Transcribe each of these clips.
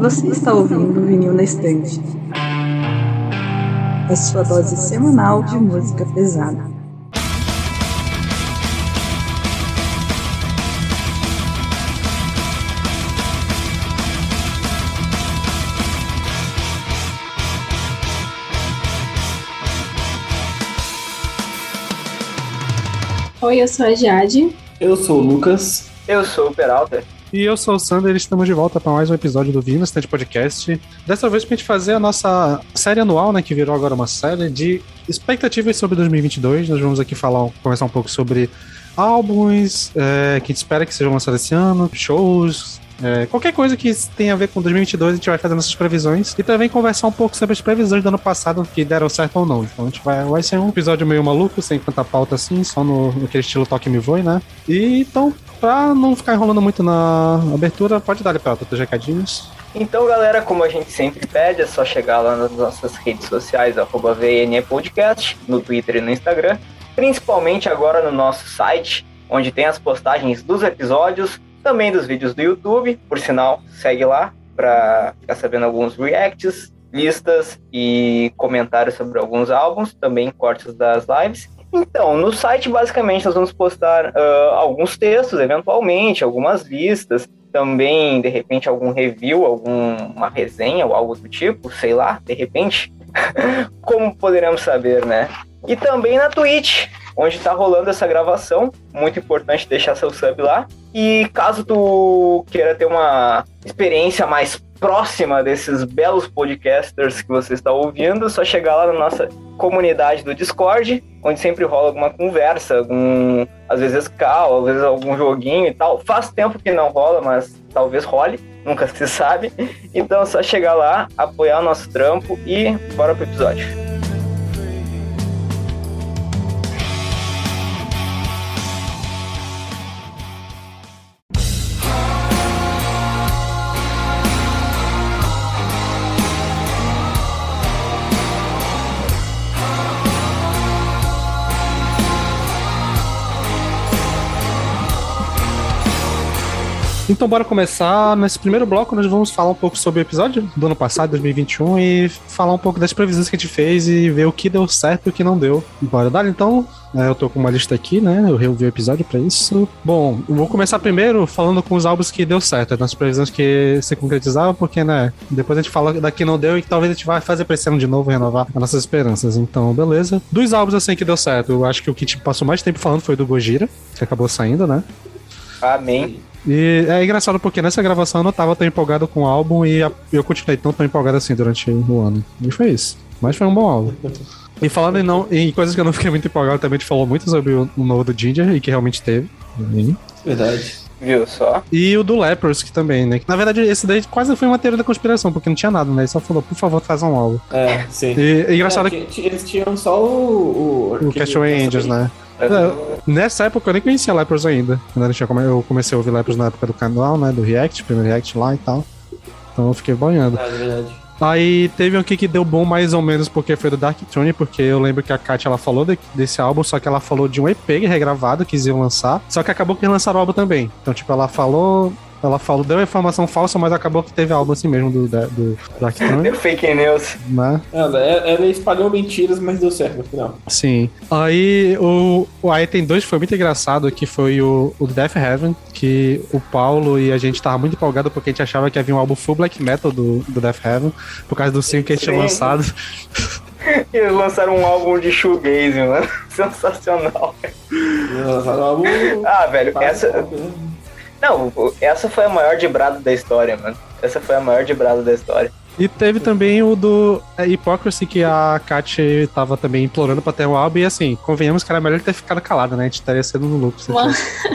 Você está ouvindo o Vinil na Estante. A sua dose semanal de música pesada. Oi, eu sou a Jade. Eu sou o Lucas. Eu sou o Peralta. E eu sou o Sander e estamos de volta para mais um episódio do Vino Stand Podcast. Dessa vez para a gente fazer a nossa série anual, né, que virou agora uma série de expectativas sobre 2022. Nós vamos aqui falar, conversar um pouco sobre álbuns é, que a gente espera que sejam lançados esse ano, shows, é, qualquer coisa que tenha a ver com 2022, a gente vai fazer nossas previsões e também conversar um pouco sobre as previsões do ano passado que deram certo ou não. Então a gente vai, vai ser um episódio meio maluco, sem tanta pauta assim, só no, naquele estilo toque me voe, né? E então, pra não ficar enrolando muito na abertura, pode dar para outros recadinhos. Então, galera, como a gente sempre pede, é só chegar lá nas nossas redes sociais, VNE Podcast, no Twitter e no Instagram, principalmente agora no nosso site, onde tem as postagens dos episódios, também dos vídeos do YouTube, por sinal, segue lá para ficar sabendo alguns reacts, listas e comentários sobre alguns álbuns, também cortes das lives. Então, no site, basicamente, nós vamos postar uh, alguns textos, eventualmente, algumas listas, também, de repente, algum review, alguma resenha ou algo do tipo, sei lá, de repente. Como poderemos saber, né? E também na Twitch, onde está rolando essa gravação. Muito importante deixar seu sub lá. E caso tu queira ter uma experiência mais próxima desses belos podcasters que você está ouvindo, é só chegar lá na nossa comunidade do Discord, onde sempre rola alguma conversa, algum, às vezes cal, às vezes algum joguinho e tal. Faz tempo que não rola, mas talvez role, nunca se sabe. Então é só chegar lá, apoiar o nosso trampo e bora pro episódio. Então, bora começar. Nesse primeiro bloco, nós vamos falar um pouco sobre o episódio do ano passado, 2021, e falar um pouco das previsões que a gente fez e ver o que deu certo e o que não deu. Bora dar, então. É, eu tô com uma lista aqui, né? Eu revi o episódio para isso. Bom, vou começar primeiro falando com os álbuns que deu certo, nas previsões que se concretizavam, porque, né? Depois a gente fala daqui não deu e que talvez a gente vai fazer pra esse ano de novo, renovar as nossas esperanças. Então, beleza. Dos álbuns assim que deu certo, eu acho que o que tipo, passou mais tempo falando foi do Gojira, que acabou saindo, né? Amém. E é engraçado porque nessa gravação eu não tava tão empolgado com o álbum e eu continuei tão, tão empolgado assim durante o ano. E foi isso. Mas foi um bom álbum. E falando em, não, em coisas que eu não fiquei muito empolgado, também a gente falou muito sobre o, o novo do Ginger e que realmente teve. Verdade. Viu só? E o do Lepers, que também, né? Na verdade, esse daí quase foi uma teoria da conspiração, porque não tinha nada, né? Ele só falou, por favor, faz um álbum. É, sim. E, é engraçado é, que. Eles tinham só o. O, o Castaway Angels, né? É, nessa época eu nem conhecia Lepros ainda. Eu comecei a ouvir Lepros na época do canal, né? Do React, primeiro React lá e tal. Então eu fiquei banhando. É verdade. Aí teve um aqui que deu bom mais ou menos porque foi do Dark Throne, porque eu lembro que a Kat ela falou de, desse álbum, só que ela falou de um EP regravado que eles iam lançar, só que acabou que lançaram o álbum também. Então, tipo, ela falou ela falou, deu informação falsa, mas acabou que teve álbum assim mesmo do, do Dark Throne. Deu fake news. Né? Ela, ela espalhou mentiras, mas deu certo no final. Sim. Aí o, aí tem dois que foi muito engraçado, que foi o, o Death Heaven, que o Paulo e a gente tava muito empolgado porque a gente achava que havia um álbum full black metal do, do Death Heaven, por causa do single que a gente tinha lançado. Eles lançaram um álbum de shoegaze, mano. Sensacional. ah, velho, essa... Não, essa foi a maior de brado da história, mano. Essa foi a maior de brado da história. E teve também o do é, Hypocrisy, que a Kat tava também implorando pra ter um álbum, e assim, convenhamos que era melhor ter ficado calada, né? A gente estaria sendo no lucro.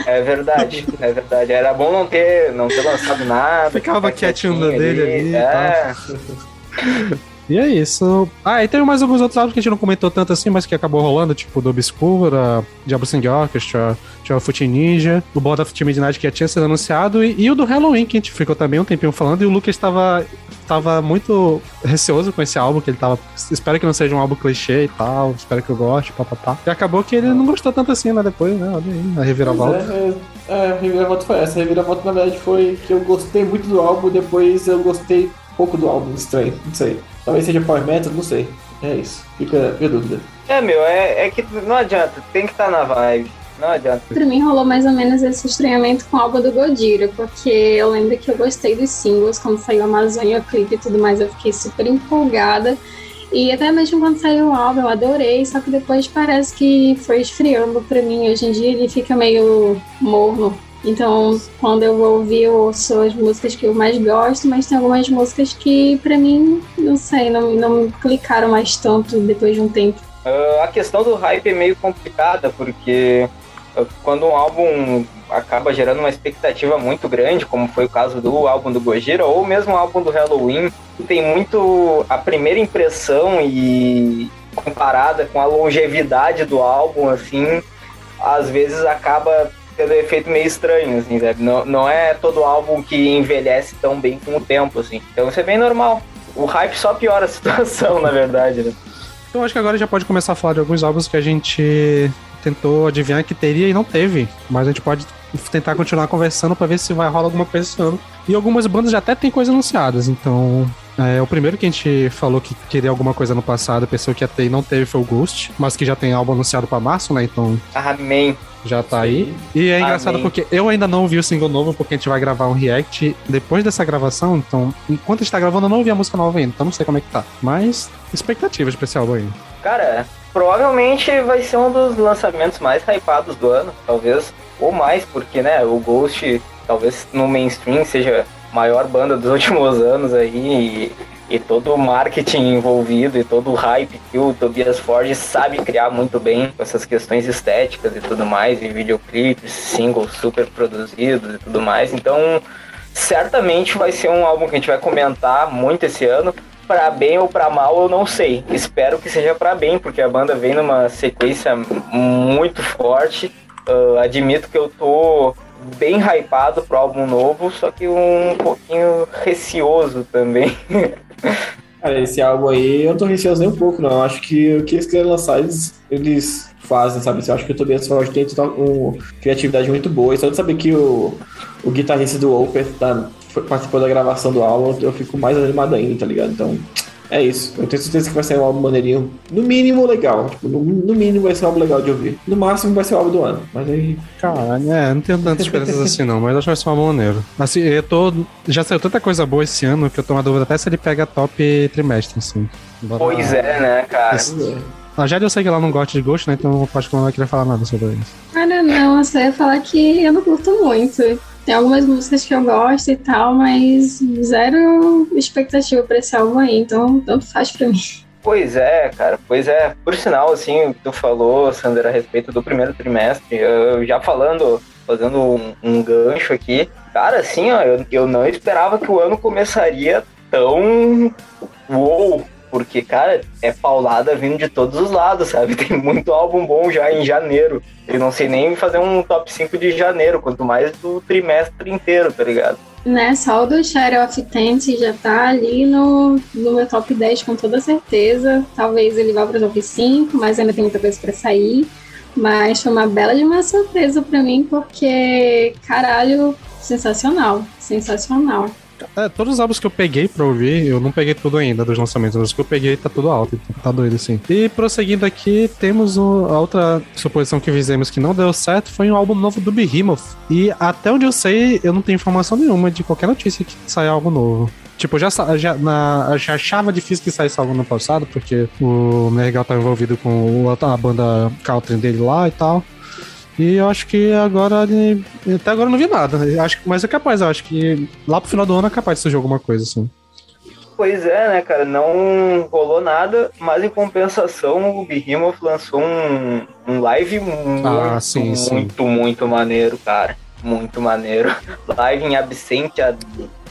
É verdade, é verdade. Era bom não ter, não ter lançado nada. Ficava quietinho dele ali. É. E é isso. Ah, e teve mais alguns outros álbuns que a gente não comentou tanto assim, mas que acabou rolando, tipo do Obscura, Diablo Sing Orchestra, tinha o Foot Ninja, o Blood of Midnight que já tinha sido anunciado, e, e, o do Halloween, que a gente ficou também um tempinho falando, e o Lucas estava tava muito receoso com esse álbum, que ele tava. Espero que não seja um álbum clichê e tal, espero que eu goste, papapá. E acabou que ele não gostou tanto assim, né? Depois, né? Olha aí, a reviravolta. É, É, a reviravolta foi essa. A reviravolta, na verdade, foi que eu gostei muito do álbum, depois eu gostei pouco do álbum, estranho, não sei. Talvez seja Power Metal, não sei. É isso. Fica, fica a dúvida. É, meu, é, é que não adianta, tem que estar na vibe. Não adianta. Pra mim rolou mais ou menos esse estranhamento com o álbum do Godira, porque eu lembro que eu gostei dos singles, quando saiu Amazônia, o clipe e tudo mais, eu fiquei super empolgada. E até mesmo quando saiu o álbum, eu adorei, só que depois parece que foi esfriando pra mim. Hoje em dia ele fica meio morno. Então, quando eu vou ouvir, eu ouço as músicas que eu mais gosto, mas tem algumas músicas que, pra mim, não sei, não, não clicaram mais tanto depois de um tempo. Uh, a questão do hype é meio complicada, porque uh, quando um álbum acaba gerando uma expectativa muito grande, como foi o caso do álbum do Gojira, ou mesmo o álbum do Halloween, tem muito a primeira impressão e comparada com a longevidade do álbum, assim, às vezes acaba tendo um efeito meio estranho, assim, sabe? Não, não é todo álbum que envelhece tão bem com o tempo, assim. Então isso é bem normal. O hype só piora a situação, na verdade, né? Então acho que agora já pode começar a falar de alguns álbuns que a gente tentou adivinhar que teria e não teve. Mas a gente pode tentar continuar conversando para ver se vai rolar alguma coisa esse ano. E algumas bandas já até tem coisas anunciadas, então. É, o primeiro que a gente falou que queria alguma coisa no passado, pensou que ia ter e não teve foi o Ghost, mas que já tem álbum anunciado para março, né? Então. Amém. Já tá aí. E é engraçado Amém. porque eu ainda não ouvi o single novo, porque a gente vai gravar um react depois dessa gravação. Então, enquanto a gente tá gravando, eu não ouvi a música nova ainda. Então não sei como é que tá. Mas, expectativas pra esse álbum aí. Cara, provavelmente vai ser um dos lançamentos mais hypados do ano, talvez. Ou mais, porque, né, o Ghost, talvez no mainstream, seja a maior banda dos últimos anos aí. E, e todo o marketing envolvido e todo o hype que o Tobias Forge sabe criar muito bem com essas questões estéticas e tudo mais, e videoclipes, singles super produzidos e tudo mais. Então, certamente vai ser um álbum que a gente vai comentar muito esse ano. Pra bem ou pra mal, eu não sei. Espero que seja pra bem, porque a banda vem numa sequência muito forte. Uh, admito que eu tô bem hypado pro álbum novo, só que um pouquinho receoso também. Cara, esse álbum aí eu não tô receoso nem um pouco, não. Eu acho que o que eles querem lançar, eles, eles fazem, sabe? Eu acho que o Tobias Forge tem uma criatividade muito boa. E só de saber que o, o guitarrista do Opeth tá, participou da gravação do álbum, eu fico mais animado ainda, tá ligado? Então, é isso. Eu tenho certeza que vai ser um álbum maneirinho. No mínimo, legal. Tipo, no, no mínimo vai ser um álbum legal de ouvir. No máximo vai ser o álbum do ano. Mas aí. Caralho, é, não tenho tantas esperanças assim não, mas acho que vai ser um álbum maneiro. Assim, eu tô. Já saiu tanta coisa boa esse ano que eu tô uma dúvida até se ele pega top trimestre, assim. Bora- pois é, né, cara? A Jade eu sei que ela não gosta de Ghost, né? Então eu acho que ela não vai querer falar nada sobre isso. Cara, não, eu só ia falar que eu não curto muito. Tem algumas músicas que eu gosto e tal, mas zero expectativa pra esse álbum aí, então tanto faz pra mim. Pois é, cara, pois é. Por sinal, assim, tu falou, Sander, a respeito do primeiro trimestre, eu já falando, fazendo um, um gancho aqui, cara, assim, ó, eu, eu não esperava que o ano começaria tão uou, porque, cara, é paulada vindo de todos os lados, sabe? Tem muito álbum bom já em janeiro. Eu não sei nem fazer um top 5 de janeiro, quanto mais do trimestre inteiro, tá ligado? Né, só o do Shadow of Tent já tá ali no, no meu top 10 com toda certeza. Talvez ele vá pro top 5, mas ainda tem muita coisa pra sair. Mas foi uma bela de uma surpresa pra mim, porque, caralho, sensacional, sensacional. É, todos os álbuns que eu peguei pra ouvir, eu não peguei tudo ainda dos lançamentos, mas os que eu peguei tá tudo alto, então tá doido assim. E prosseguindo aqui, temos o- a outra suposição que fizemos que não deu certo foi um álbum novo do Behemoth. E até onde eu sei, eu não tenho informação nenhuma de qualquer notícia que saia algo novo. Tipo, eu já, já, na, eu já achava difícil que saísse algo no passado, porque o Nergal tá envolvido com o- a banda country dele lá e tal. E eu acho que agora ele- Até agora eu não vi nada. Eu acho, mas é capaz, eu acho que lá pro final do ano é capaz de surgir alguma coisa, assim. Pois é, né, cara? Não rolou nada, mas em compensação o Behemoth lançou um, um live muito, Ah, sim, sim. muito, muito maneiro, cara. Muito maneiro. Live em Absentia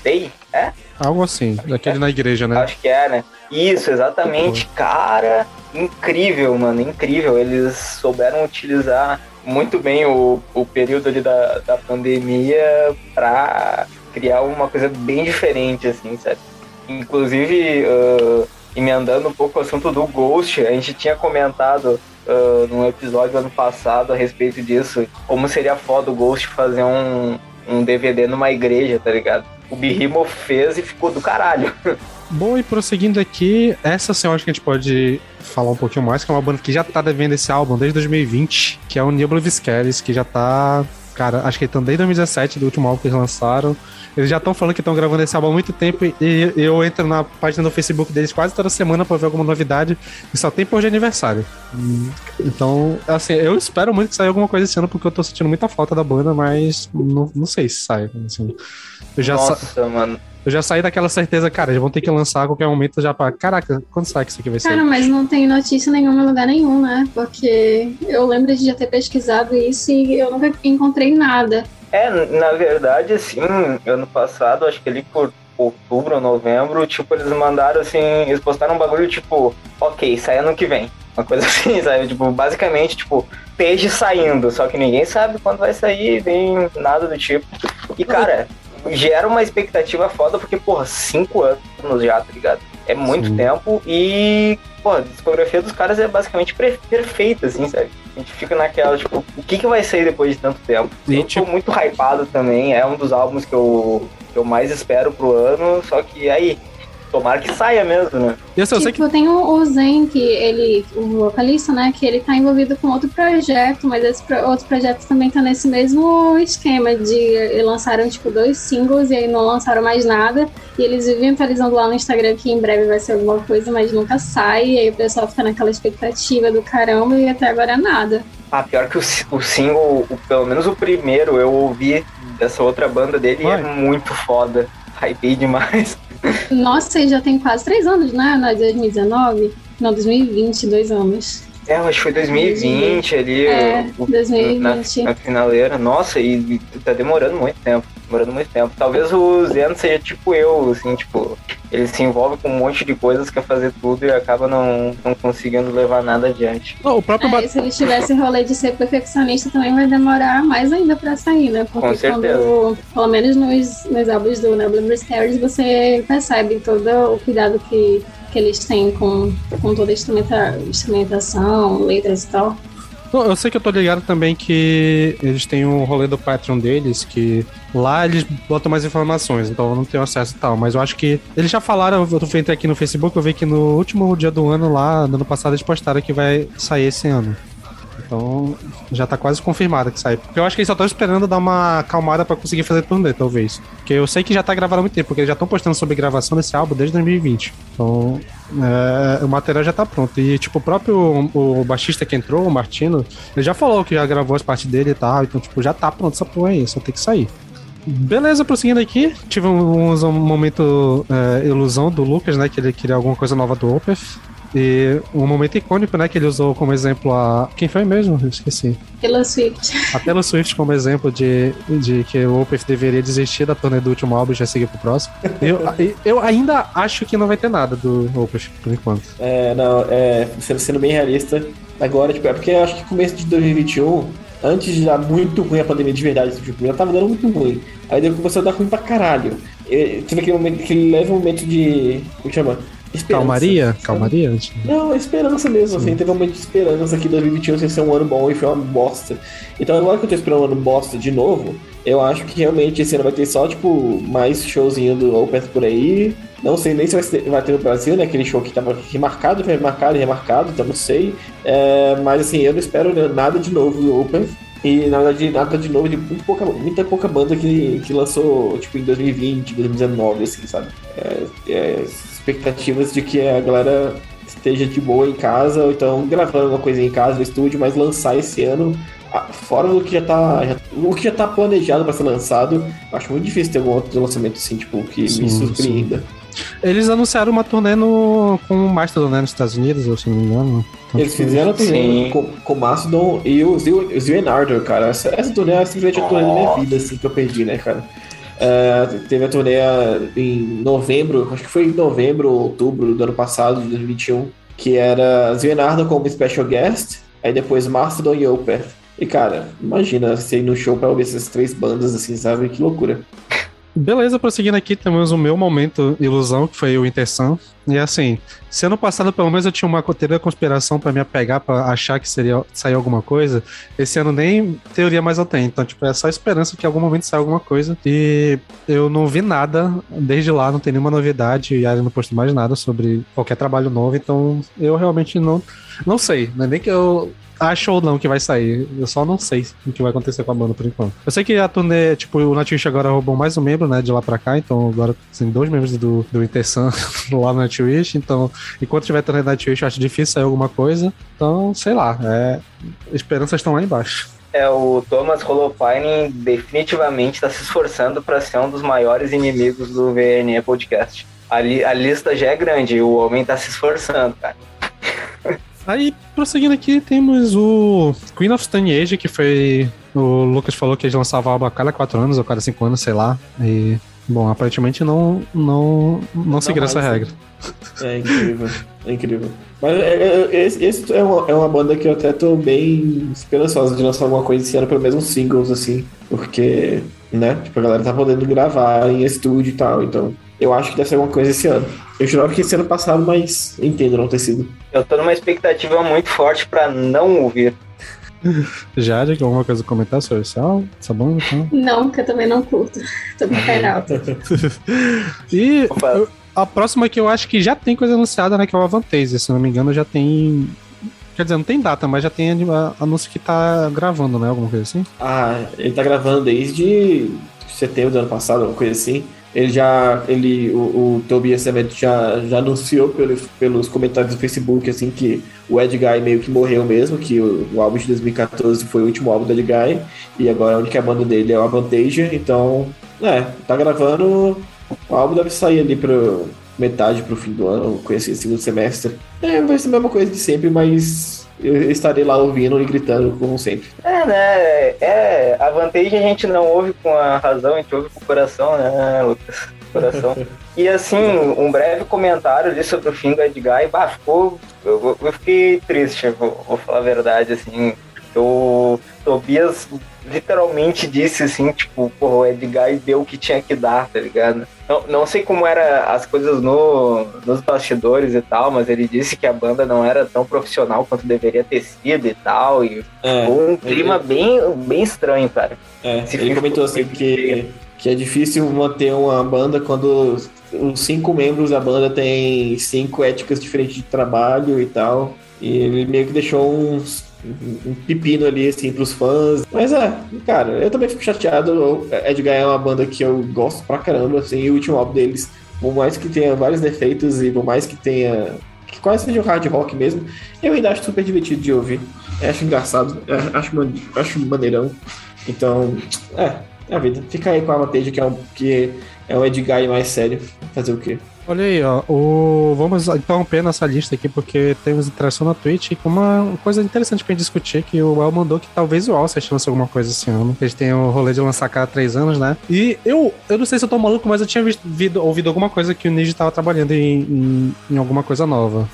Day, é? Algo assim, daquele na igreja, né? Acho que é, né? Isso, exatamente. Cara, incrível, mano, incrível. Eles souberam utilizar muito bem o, o período ali da, da pandemia pra criar uma coisa bem diferente, assim, sabe? Inclusive, ah, emendando um pouco o assunto do Ghost, a gente tinha comentado uh, num episódio ano passado a respeito disso, como seria foda o Ghost fazer um, um DVD numa igreja, tá ligado? O Behemoth fez e ficou do caralho. Bom, e prosseguindo aqui, essa sim eu acho que a gente pode falar um pouquinho mais, que é uma banda que já tá devendo esse álbum desde 2020, que é o Nibble Viscaris, que já tá. Cara, acho que estão desde 2017, do último álbum que eles lançaram. Eles já estão falando que estão gravando esse álbum há muito tempo e eu entro na página do Facebook deles quase toda semana para ver alguma novidade e só tem por de aniversário. Então, assim, eu espero muito que saia alguma coisa esse ano porque eu tô sentindo muita falta da banda, mas não, não sei se sai. Assim. Eu já Nossa, mano. Eu já saí daquela certeza, cara, eles vão ter que lançar a qualquer momento já pra. Caraca, quando sai que isso aqui vai ser? Cara, mas não tem notícia nenhuma em lugar nenhum, né? Porque eu lembro de já ter pesquisado isso e eu nunca encontrei nada. É, na verdade, assim, ano passado, acho que ali por outubro ou novembro, tipo, eles mandaram assim, eles postaram um bagulho tipo, ok, sai ano que vem. Uma coisa assim, sabe? Tipo, basicamente, tipo, peixe saindo, só que ninguém sabe quando vai sair, nem nada do tipo. E, cara, gera uma expectativa foda, porque, porra, cinco anos já, tá ligado? É muito Sim. tempo e, pô, a discografia dos caras é basicamente perfeita, assim, sabe? A gente fica naquela, tipo, o que, que vai sair depois de tanto tempo? E, eu tipo... tô muito hypado também, é um dos álbuns que eu, que eu mais espero pro ano, só que aí, Tomara que saia mesmo, né? Eu, sei, tipo, que... tem o, o Zen, que ele, o vocalista, né, que ele tá envolvido com outro projeto, mas esse pro, outro projeto também tá nesse mesmo esquema de lançaram, tipo, dois singles e aí não lançaram mais nada. E eles vivem atualizando lá no Instagram que em breve vai ser alguma coisa, mas nunca sai. E aí o pessoal fica naquela expectativa do caramba e até agora nada. Ah, pior que o, o single, o, pelo menos o primeiro, eu ouvi dessa outra banda dele e é muito foda. Hypei demais. Nossa, já tem quase três anos, né? Na 2019? Não, 2020, dois anos. É, acho que foi 2020 ali. É, o, 2020. Na, na finaleira. Nossa, e, e tá demorando muito tempo. Demorando muito tempo. Talvez o Zeno seja tipo eu, assim, tipo, ele se envolve com um monte de coisas, quer fazer tudo e acaba não, não conseguindo levar nada adiante. Não, o próprio é, se ele tivesse rolê de ser perfeccionista, também vai demorar mais ainda pra sair, né? Porque com certeza. quando, pelo menos nos, nos álbuns do Nebula Stairs, você percebe todo o cuidado que que eles têm com, com toda a instrumenta, instrumentação, letras e tal. Eu sei que eu tô ligado também que eles têm um rolê do Patreon deles, que lá eles botam mais informações, então eu não tenho acesso e tal. Mas eu acho que eles já falaram, eu entrei aqui no Facebook, eu vi que no último dia do ano lá, no ano passado, eles postaram que vai sair esse ano. Então já tá quase confirmado que sai. Porque eu acho que eles só estão esperando dar uma acalmada para conseguir fazer turnê, talvez. Porque eu sei que já tá gravado há muito tempo, porque eles já estão postando sobre gravação desse álbum desde 2020. Então é, o material já tá pronto. E tipo, o próprio o baixista que entrou, o Martino, ele já falou que já gravou as partes dele e tal. Então, tipo, já tá pronto essa porra aí, só tem que sair. Beleza, prosseguindo aqui, tive um, um momento é, ilusão do Lucas, né? Que ele queria alguma coisa nova do Opeth. E um momento icônico, né, que ele usou como exemplo a. Quem foi mesmo? Eu esqueci. Taylor Swift. A Taylor Swift como exemplo de, de que o Opeth deveria desistir da turnê do último álbum e já seguir pro próximo. Eu, eu ainda acho que não vai ter nada do Opeth, por enquanto. É, não, é, sendo bem realista, agora, tipo, é porque eu acho que começo de 2021 antes de dar muito ruim a pandemia de verdade, tipo, já tava dando muito ruim. Aí depois começou a dar ruim pra caralho. E, teve aquele momento que ele leva um momento de. Como chama? Esperança, calmaria? Calmaria? Não, esperança mesmo, assim. Teve um momento de esperança que 2021 ia ser um ano bom e foi uma bosta. Então agora que eu tô esperando um ano bosta de novo, eu acho que realmente esse ano vai ter só, tipo, mais showzinho do Opeth por aí. Não sei nem se vai ter, vai ter no Brasil, né? Aquele show que tava remarcado, foi remarcado e remarcado, então não sei. É, mas assim, eu não espero nada de novo do Opeth. E na verdade, nada de novo de muito pouca, muita pouca banda que, que lançou, tipo, em 2020, 2019, assim, sabe? É, é, expectativas de que a galera esteja de boa em casa, ou então gravando uma coisa em casa no estúdio, mas lançar esse ano fora do que já tá. Já, o que já tá planejado para ser lançado, acho muito difícil ter algum outro lançamento assim, tipo, que sim, me surpreenda. Sim. Eles anunciaram uma turnê no, com o Mastodon né, nos Estados Unidos, se não me engano. Então, Eles fizeram a turnê com, com o Mastodon e o Zio Ardor, cara. Essa, essa turnê é simplesmente a turnê da minha vida, assim, que eu perdi, né, cara? Uh, teve a turnê em novembro, acho que foi em novembro ou outubro do ano passado, de 2021, que era Zionardo como special guest, aí depois Mastodon e Opeth. E cara, imagina você ir no show pra ouvir essas três bandas assim, sabe? Que loucura. Beleza, prosseguindo aqui, temos o meu momento ilusão, que foi o Intersan. E assim, ano passado pelo menos eu tinha uma teoria da conspiração para me apegar, para achar que seria sair alguma coisa, esse ano nem teoria mais eu tenho. Então, tipo, é só esperança que em algum momento saia alguma coisa. E eu não vi nada desde lá, não tem nenhuma novidade, e a não postou mais nada sobre qualquer trabalho novo, então eu realmente não, não sei. Não é nem que eu acho ou não que vai sair. Eu só não sei o que vai acontecer com a banda por enquanto. Eu sei que a turnê, tipo, o Nightwish agora roubou mais um membro, né, de lá pra cá, então agora tem dois membros do, do Intersun lá no Nightwish, então enquanto tiver turnê Nightwish eu acho difícil sair alguma coisa, então sei lá, é, esperanças estão lá embaixo. É, o Thomas Holopine definitivamente está se esforçando para ser um dos maiores inimigos do VNE Podcast. A, li, a lista já é grande, o homem está se esforçando, cara. Aí, prosseguindo aqui, temos o Queen of Stone Age, que foi. O Lucas falou que eles lançavam álbum a cada 4 anos ou cada 5 anos, sei lá. E. Bom, aparentemente não, não, não seguiram essa regra. É incrível, é incrível. Mas é, é, esse, esse é, uma, é uma banda que eu até tô bem esperançosa de lançar alguma coisa esse ano, pelo menos uns singles, assim, porque, né, tipo, a galera tá podendo gravar em estúdio e tal, então eu acho que deve ser alguma coisa esse ano. Eu jurava que esse ano passado, mas entendo não ter sido. Eu tô numa expectativa muito forte pra não ouvir. Jade, alguma coisa a comentar sobre esse álbum? Essa banda? Então? Não, porque eu também não curto. Tô bem e eu, a próxima que eu acho que já tem coisa anunciada, né? Que é o Avantasia, se não me engano, já tem. Quer dizer, não tem data, mas já tem anúncio que tá gravando, né? Alguma coisa assim? Ah, ele tá gravando desde setembro do ano passado, alguma coisa assim. Ele já, ele, o, o Tobias Emmett já, já anunciou pelos, pelos comentários do Facebook, assim, que o Ed Guy meio que morreu mesmo, que o, o álbum de 2014 foi o último álbum do Ed Guy, e agora a única banda dele é o Avantasia, então, é, tá gravando, o álbum deve sair ali pro metade pro fim do ano, conheci segundo semestre. É, vai ser a mesma coisa de sempre, mas eu estarei lá ouvindo e gritando como sempre. É, né? É, a vantagem a gente não ouve com a razão, a gente ouve com o coração, né, Lucas? Coração. e assim, um breve comentário ali sobre o fim do Edgar, e bah, ficou. Eu, eu fiquei triste, vou, vou falar a verdade, assim. O Tobias literalmente disse assim, tipo, porra, o Edgar deu o que tinha que dar, tá ligado? Não, não sei como era as coisas no, nos bastidores e tal, mas ele disse que a banda não era tão profissional quanto deveria ter sido e tal. E é, um clima ele... bem, bem estranho, cara. É, ele comentou assim que, que é difícil manter uma banda quando os cinco membros da banda têm cinco éticas diferentes de trabalho e tal. E ele meio que deixou uns um pepino ali, assim, pros fãs. Mas é, cara, eu também fico chateado. Edgar é uma banda que eu gosto pra caramba, assim, e o último álbum deles, por mais que tenha vários defeitos e por mais que tenha. que quase seja um hard rock mesmo, eu ainda acho super divertido de ouvir. Eu acho engraçado, acho, acho maneirão. Então, é, é a vida. Fica aí com a Mateja, que é um, que é um Edgar mais sério. Fazer o quê? Olha aí, ó. O... Vamos interromper nossa lista aqui, porque temos interação na Twitch com uma coisa interessante pra gente discutir, que o El mandou que talvez o Alcest lance alguma coisa esse ano. Eles têm o rolê de lançar cada três anos, né? E eu, eu não sei se eu tô maluco, mas eu tinha visto, vido, ouvido alguma coisa que o Niji tava trabalhando em, em, em, alguma coisa nova.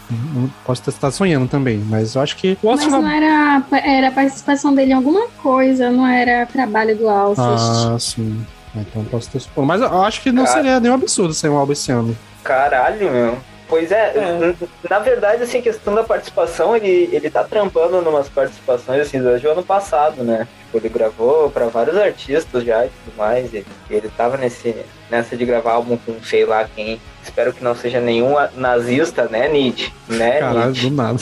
Posso estar sonhando também, mas eu acho que o Alcest... Mas não era, era participação dele em alguma coisa, não era trabalho do Alcest. Ah, sim. Então posso ter suposto. Mas eu acho que não Cara... seria nenhum absurdo ser um álbum esse ano. Caralho, meu. Pois é, é, na verdade, assim, questão da participação, ele, ele tá trampando numas participações, assim, desde o ano passado, né? Tipo, ele gravou para vários artistas já e tudo mais, e ele tava nesse, nessa de gravar álbum com sei lá quem. Espero que não seja nenhum nazista, né, Nietzsche? Né, Caralho, Nietzsche? do nada.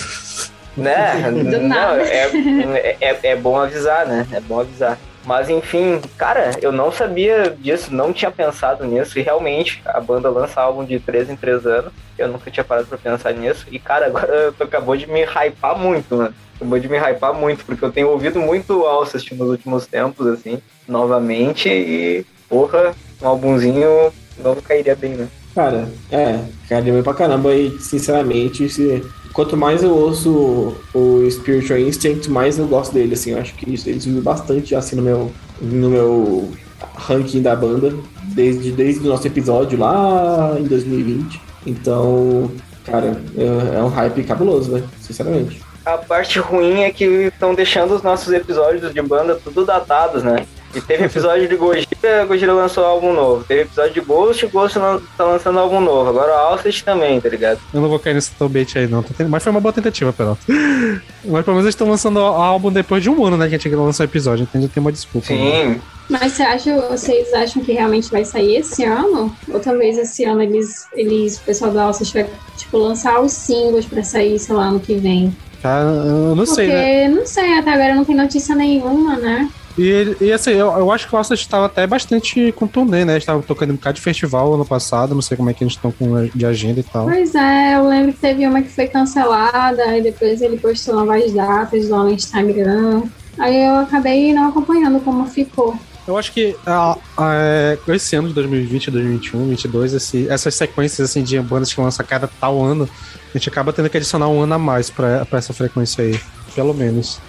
Né? Do nada. Não, é, é, é bom avisar, né? É bom avisar. Mas enfim, cara, eu não sabia disso, não tinha pensado nisso. E realmente, a banda lança álbum de 3 em 3 anos. Eu nunca tinha parado pra pensar nisso. E, cara, agora tu acabou de me hypar muito, mano. Acabou de me hypar muito, porque eu tenho ouvido muito Alcest nos últimos tempos, assim, novamente. E, porra, um álbumzinho novo cairia bem, né? Cara, é, cairia bem pra caramba. E, sinceramente, se quanto mais eu ouço o Spiritual Instinct, mais eu gosto dele, assim, eu acho que ele subiu bastante, assim, no meu, no meu ranking da banda, desde, desde o nosso episódio lá em 2020, então, cara, é, é um hype cabuloso, né, sinceramente. A parte ruim é que estão deixando os nossos episódios de banda tudo datados, né? E teve episódio de Gojira, Gojira lançou álbum novo. Teve episódio de Ghost, Ghost lan- tá lançando álbum novo. Agora o Alcest também, tá ligado? Eu não vou cair nesse bait aí, não. Mas foi uma boa tentativa, pelo Mas pelo menos eles estão lançando o álbum depois de um ano, né? Que a gente lançou o episódio. Então já tem uma desculpa. né? Sim. Mas você acha, vocês acham que realmente vai sair esse ano? Ou talvez esse ano eles, eles o pessoal da Alça vai, tipo, lançar os singles pra sair, sei lá, ano que vem? Tá, eu não sei, Porque, né? não sei, até agora não tem notícia nenhuma, né? E, e assim, eu, eu acho que o Alça estava até bastante com turnê, né? Estava tocando um bocado de festival ano passado. Não sei como é que eles estão com de agenda e tal. Pois é, eu lembro que teve uma que foi cancelada, e depois ele postou novas datas lá no Instagram. Aí eu acabei não acompanhando como ficou. Eu acho que a- a- é, esse ano de 2020, 2021, 2022, esse, essas sequências assim, de bandas que lançam a cada tal ano, a gente acaba tendo que adicionar um ano a mais pra essa frequência aí. Pelo menos.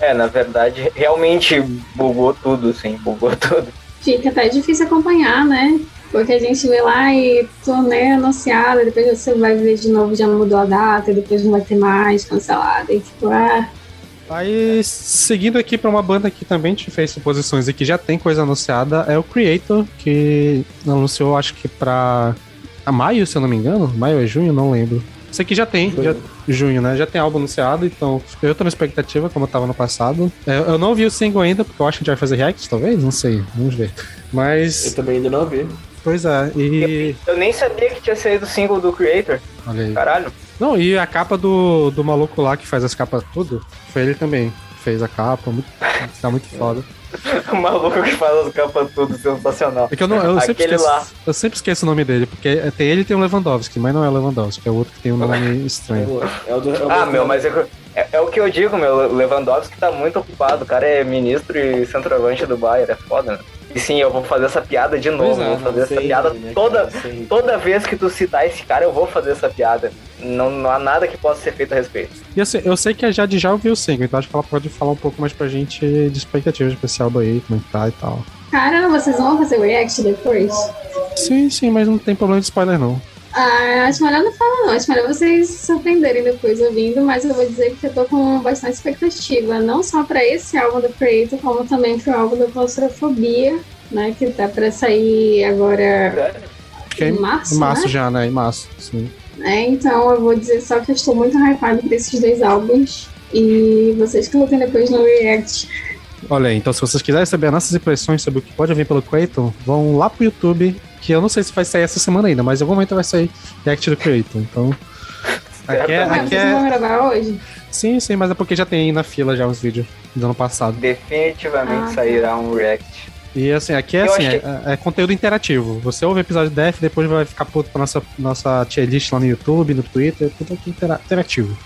É, na verdade, realmente bugou tudo, sim, bugou tudo. Fica até difícil acompanhar, né? Porque a gente vê lá e turnê anunciada, depois você vai ver de novo, já não mudou a data, e depois não vai ter mais, cancelada. E tipo, ah, Aí, seguindo aqui pra uma banda que também te fez suposições e que já tem coisa anunciada, é o Creator, que anunciou, acho que pra a maio, se eu não me engano. Maio é junho, não lembro. Isso aqui já tem, já, junho, né? Já tem álbum anunciado, então eu tô na expectativa, como eu tava no passado. É, eu não vi o single ainda, porque eu acho que a gente vai fazer react, talvez, não sei, vamos ver. Eu Mas, também ainda não vi. pois é, e. Eu nem sabia que tinha saído o single do Creator. Olha aí. Caralho. Não, e a capa do, do maluco lá que faz as capas tudo, foi ele também. Fez a capa, muito, tá muito foda. O maluco que faz as capas tudo, sensacional. É que eu, não, eu, sempre Aquele esqueço, lá. eu sempre esqueço o nome dele, porque tem ele e tem o Lewandowski, mas não é o Lewandowski, é o outro que tem um nome estranho. É o do, é o Ah, meu, mas é, é- é o que eu digo, meu. O Lewandowski tá muito ocupado. O cara é ministro e centroavante do Bayern, é foda, né? E sim, eu vou fazer essa piada de novo. É, vou fazer essa sei, piada né, toda, cara, toda vez que tu citar esse cara, eu vou fazer essa piada. Não, não há nada que possa ser feito a respeito. E assim, eu sei que a Jade já ouviu o single, então acho que ela pode falar um pouco mais pra gente de expectativas pra esse álbum aí, como é que tá e tal. cara, vocês vão fazer o react depois? Sim, sim, mas não tem problema de spoiler não. Ah, acho melhor não falar, não. Acho melhor vocês se surpreenderem depois ouvindo, mas eu vou dizer que eu tô com bastante expectativa, não só pra esse álbum do Creator, como também pro álbum da Claustrofobia, né? Que tá pra sair agora é em março. Em março né? já, né? Em março, sim. É, então eu vou dizer só que eu estou muito hypada por esses dois álbuns. E vocês que lutem depois no React. Olha aí, então se vocês quiserem saber as nossas impressões sobre o que pode vir pelo Creighton, vão lá pro YouTube, que eu não sei se vai sair essa semana ainda, mas em algum momento vai sair React do Creighton, então... Aqui é, aqui vocês vão é... gravar hoje? Sim, sim, mas é porque já tem aí na fila já uns vídeos do ano passado. Definitivamente Ah. sairá um react. E assim, aqui é Eu assim, achei- é, é conteúdo interativo. Você ouve o episódio de Def, depois vai ficar puto pra nossa, nossa tier list lá no YouTube, no Twitter, tudo aqui intera- interativo.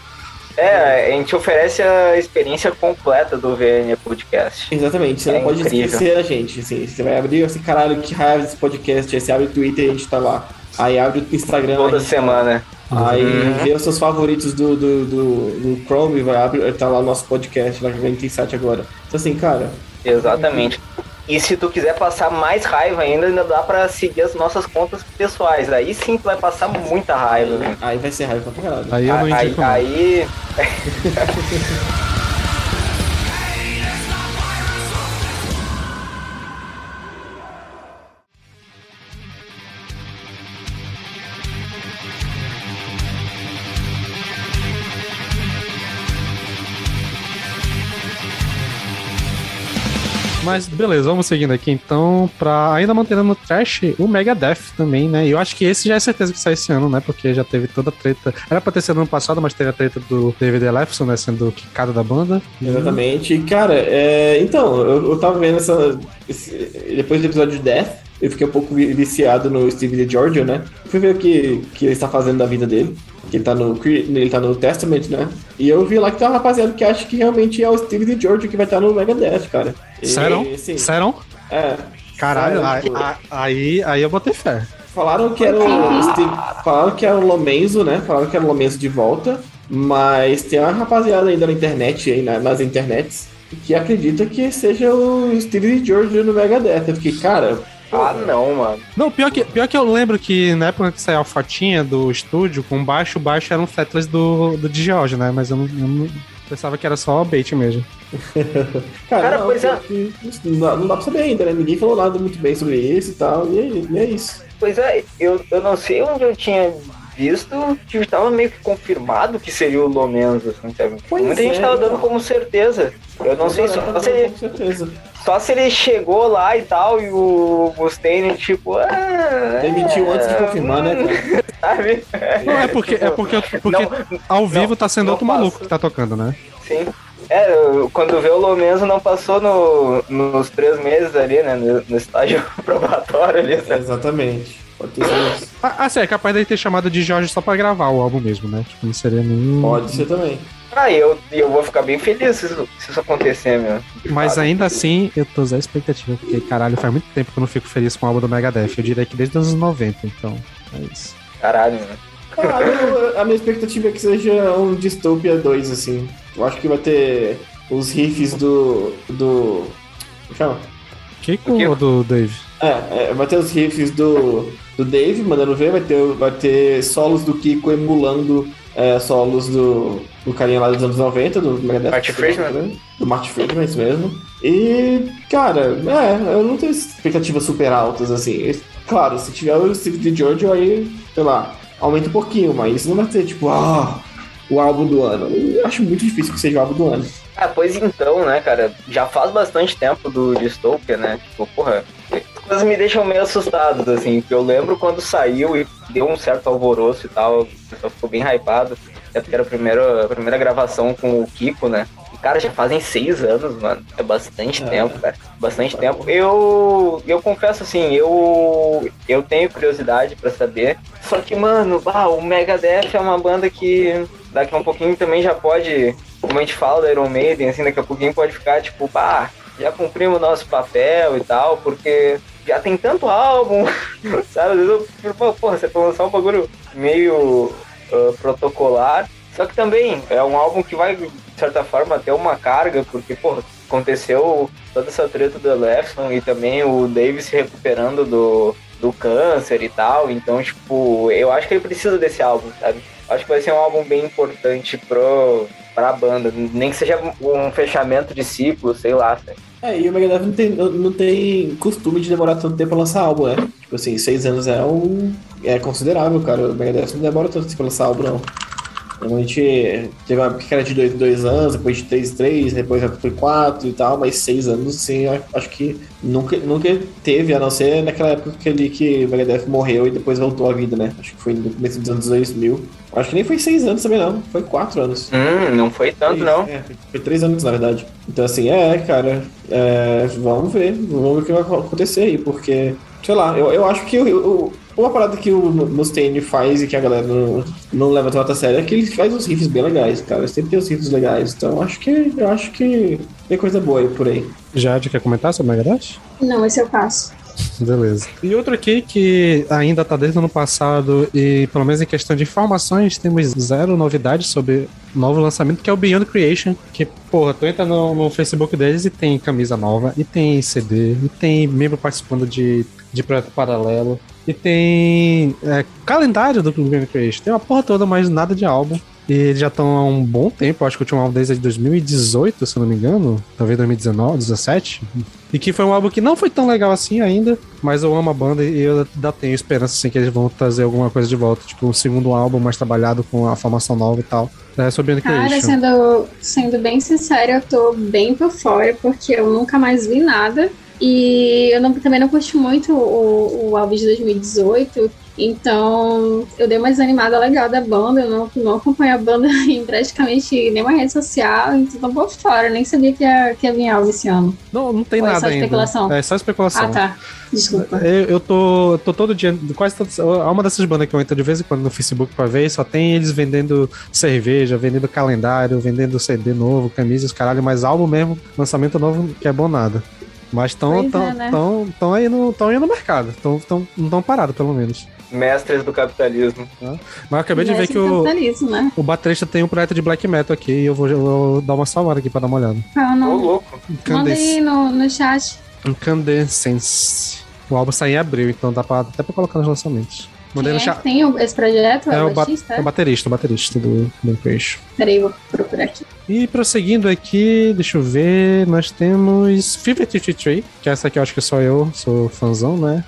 É, a gente oferece a experiência completa do VN Podcast. Exatamente, você É não pode incrível. esquecer a gente. Assim, você vai abrir assim, caralho, que raiva desse podcast. Aí você abre o Twitter e a gente tá lá. Aí abre o Instagram. Toda gente- semana. Aí Uhum. vê os seus favoritos do, do, do, do Chrome, vai abrir, tá lá o nosso podcast, lá que a gente tem site agora. Então assim, cara, Exatamente. E se tu quiser passar mais raiva ainda, ainda dá pra seguir as nossas contas pessoais. Aí sim tu vai passar muita raiva. velho. aí vai ser raiva pra caralho. Aí eu não aí, indico aí, Mas beleza, vamos seguindo aqui então, pra ainda mantendo no trash o Megadeth também, né? E eu acho que esse já é certeza que sai esse ano, né? Porque já teve toda a treta. Era pra ter sido ano passado, mas teve a treta do David Ellefson, né? Sendo quicado da banda. Exatamente. Cara, é, então, eu, eu tava vendo essa. esse- depois do episódio de Death, eu fiquei um pouco vi- viciado no Steve de Giorgio, né? Fui ver o que, que ele está fazendo da vida dele. Que ele tá, no, ele tá no Testament, né? E eu vi lá que tem uma rapaziada que acha que realmente é o Steve de Giorgio que vai estar no Megadeth, cara. E, Sério? Sério? é. Caralho, Sério, aí, tipo, aí, aí eu botei fé. Falaram que era o Steve, falaram que era o Lomenzo, né? Falaram que era o Lomenzo de volta, mas tem uma rapaziada ainda na internet aí, na- nas internets, que acredita que seja o Steve George no Megadeth. Eu fiquei, cara, ah não, mano. Não, pior que, pior que eu lembro que na época que saiu a fotinha do estúdio, com baixo, baixo era um Fetless do, do George, né? Mas eu não, eu não- pensava que era só o bait mesmo. Cara, Cara, não, pois é. Não, dá- não dá pra saber ainda, né? Ninguém falou nada muito bem sobre isso e tal. E, é- e é isso. Pois é, eu, eu não sei onde eu tinha visto que estava meio que confirmado que seria o Lomenzo, assim, sabe? Pois Muita gente é, tava dando como certeza. Eu não sei só se, ele, só se ele chegou lá e tal, e o Mustaine, tipo, ah, Demitiu antes de confirmar, né? Sabe? Não, é porque, é porque, porque Não, ao vivo tá sendo não outro maluco que tá tocando, né? Sim. É, quando vê o Lomenzo não passou no, nos três meses ali, né? No, no estágio probatório ali, sabe? Exatamente. Pode ter sido isso. Ah, assim, é capaz dele ter chamado de Jorge só pra gravar o álbum mesmo, né? Tipo, não seria nenhum. Pode ser também. Ah, eu, eu vou ficar bem feliz se isso, se isso acontecer, meu. Mas Ah, ainda assim, eu tô zero expectativa, porque caralho, faz muito tempo que eu não fico feliz com o álbum do Megadeth. Eu diria que desde os anos 90, então. É isso. Caralho, meu. Cara, eu- a minha expectativa é que seja um Dystopia 2, assim. Eu acho que vai ter os riffs do. do. Como chama? Kiko O ou do Dave? É, é, vai ter os riffs do, do Dave, mandando ver, vai ter, vai ter solos do Kiko emulando é, solos do, do carinha lá dos anos 90, do Megadeth. Marty Friedman? Do Marty Friedman, isso mesmo. E, cara, é, eu não tenho expectativas super altas, assim. Claro, se tiver o Steve de Giorgio, aí, sei lá, aumenta um pouquinho, mas não vai ter, tipo, ah, o álbum do ano. Eu acho muito difícil que seja o álbum do ano. Ah, pois então, né, cara? Já faz bastante tempo do Dystopia, né? Tipo, porra, coisas me deixam meio assustados, assim, porque eu lembro quando saiu e deu um certo alvoroço e tal, o pessoal ficou bem hypado, até porque era a primeira, a primeira gravação com o Kiko, né? E, cara, já fazem seis anos, mano. É bastante É. tempo, cara. Bastante tempo. Eu, eu confesso, assim, eu, eu tenho curiosidade pra saber. Só que, mano, bah, o Megadeth é uma banda que daqui a um pouquinho também já pode, como a gente fala da Iron Maiden, assim, daqui a pouquinho pode ficar tipo, pá, já cumprimos nosso papel e tal, porque já tem tanto álbum, sabe? Às vezes eu porra, você foi lançar um bagulho meio ah, protocolar, só que também é um álbum que vai, de certa forma, ter uma carga, porque, aconteceu toda essa treta do Elefson e também o Dave se recuperando do, do câncer e tal, então, tipo, eu acho que ele precisa desse álbum, sabe? Acho que vai ser um álbum bem importante pro, pra banda, nem que seja um fechamento de ciclo, sei lá, sabe? É, e o Megadeth não tem, não, tem costume de demorar tanto tempo pra lançar álbum, né? Tipo assim, seis anos é um. É considerável, cara. O Megadeth não demora tanto assim pra lançar álbum, não. Normalmente teve uma época que era de dois, dois anos, depois de três, três, depois foi quatro e tal, mas seis anos, eu acho que nunca, nunca teve, a não ser naquela época que, ele, que o Megadeth morreu e depois voltou à vida, né? Acho que foi no começo dos anos 2000. Acho que nem foi seis anos também, não. Foi quatro anos. Hum, não foi tanto, Foi- não. é, foi três anos, na verdade. Então, assim, é, cara, é, vamos ver, vamos ver o que vai acontecer aí, porque, sei lá, eu, eu acho que o, o- uma parada que o Mustaine faz e que a galera não, não leva tanto a sério é que ele faz uns riffs bem legais, cara. Sempre tem uns riffs legais. Então, acho que, eu acho que tem coisa boa aí por aí. Jade quer comentar sobre Megadeth? Não, esse eu passo. Beleza. E outro aqui que ainda tá desde o ano passado e, pelo menos em questão de informações, temos zero novidades sobre novo lançamento, que é o Beyond Creation. Que, porra, tu entra no, no Facebook deles e tem camisa nova, e tem CD, e tem membro participando de, de projeto paralelo, e tem é, calendário do Beyond Creation. Tem uma porra toda, mas nada de álbum. E eles já estão há um bom tempo, acho que o último álbum deles é de 2018, se eu não me engano. Talvez 2019, 2017. E que foi um álbum que não foi tão legal assim ainda, mas eu amo a banda e eu ainda tenho esperança assim, que eles vão trazer alguma coisa de volta. Tipo, um segundo álbum mais trabalhado com a formação nova e tal. É sobre Beyond Cara, Creation. sendo, sendo bem sincera, eu tô bem por fora, porque eu nunca mais vi nada. E eu não- também não curti muito o, o álbum de 2018. Então, eu dei uma desanimada legal da banda. Eu não, não acompanho a banda em praticamente nenhuma rede social. Então, tô por fora. Nem sabia que ia, que ia vir álbum esse ano. Não, não tem Ou é nada só ainda. especulação? É só especulação. Ah, tá. Desculpa. Eu, eu tô, tô todo dia, quase todo, há uma dessas bandas que eu entro de vez em quando no Facebook pra ver, só tem eles vendendo cerveja, vendendo calendário, vendendo CD novo, camisas, caralho, mas álbum mesmo, lançamento novo, que é bom nada. Mas estão é, né? tão, tão aí, no, tão aí no mercado, tão, tão, não estão parados, pelo menos. Mestres do capitalismo. Mas eu acabei de ver Mestre que o, né? o baterista tem um projeto de black metal aqui e eu vou, eu vou dar uma salvada aqui pra dar uma olhada. Qual é o Ô, nome? louco. Manda aí no, no chat. Incandescence. O álbum sai em abril, então dá pra, até pra colocar nos lançamentos. Mandei Quem no é que tem esse projeto? É, É o o, ba baixista? é o baterista, o baterista do. Peraí, vou procurar aqui. E prosseguindo aqui, deixa eu ver, nós temos Fever 53, que essa aqui eu acho que só eu sou fãzão, né?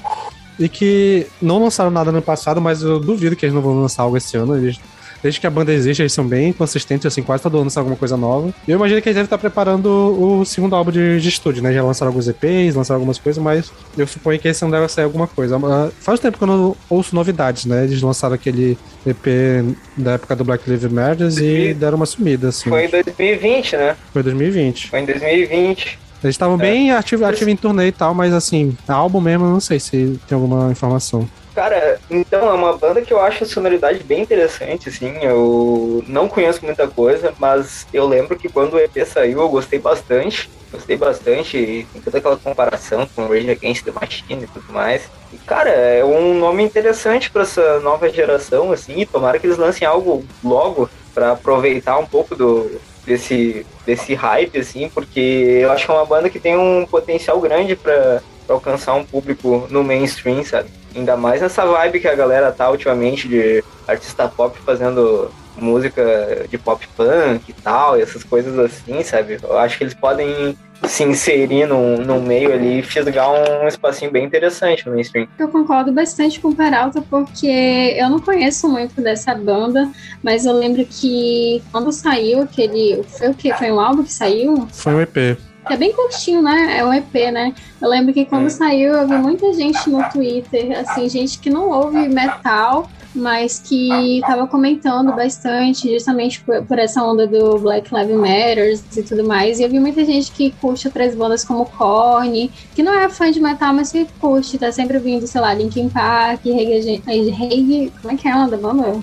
E que não lançaram nada no passado, mas eu duvido que eles não vão lançar algo esse ano. Eles desde que a banda existe, eles são bem consistentes, assim, quase todo ano sai alguma coisa nova. E eu imagino que eles devem estar preparando o segundo álbum de, de estúdio, né? Já lançaram alguns EPs, lançaram algumas coisas, mas eu suponho que esse não deve sair alguma coisa. Uh, faz tempo que eu não ouço novidades, né? Eles lançaram aquele EP da época do Black Lives Matter e deram uma sumida, assim. Foi em 2020, né? Foi 2020. Foi em 2020. Eles estavam é. bem ativos ativo em turnê e tal, mas assim, álbum mesmo, eu não sei se tem alguma informação. Cara, então é uma banda que eu acho a sonoridade bem interessante, assim. Eu não conheço muita coisa, mas eu lembro que quando o EP saiu eu gostei bastante. Gostei bastante, tem toda aquela comparação com Rage Against the Machine e tudo mais. E, cara, é um nome interessante para essa nova geração, assim, e tomara que eles lancem algo logo para aproveitar um pouco do, desse, desse hype, assim, porque eu acho que é uma banda que tem um potencial grande para alcançar um público no mainstream, sabe? Ainda mais nessa vibe que a galera tá ultimamente de artista pop fazendo música de pop punk e tal, e essas coisas assim, sabe? Eu acho que eles podem se inserir num, num meio ali e fisgar um espacinho bem interessante no mainstream. Eu concordo bastante com o Peralta, porque eu não conheço muito dessa banda, mas eu lembro que quando saiu aquele. Foi o quê? Foi um álbum que saiu? Foi um EP é bem curtinho, né? É um EP, né? Eu lembro que quando é. saiu, eu vi muita gente no Twitter, assim, gente que não ouve metal, mas que tava comentando bastante, justamente por, por, essa onda do Black Lives Matter e tudo mais. E eu vi muita gente que curte outras bandas como Korn, que não é fã de metal, mas que curte, tá sempre ouvindo, sei lá, Linkin Park, Rage, Rage, como é que é ela da banda?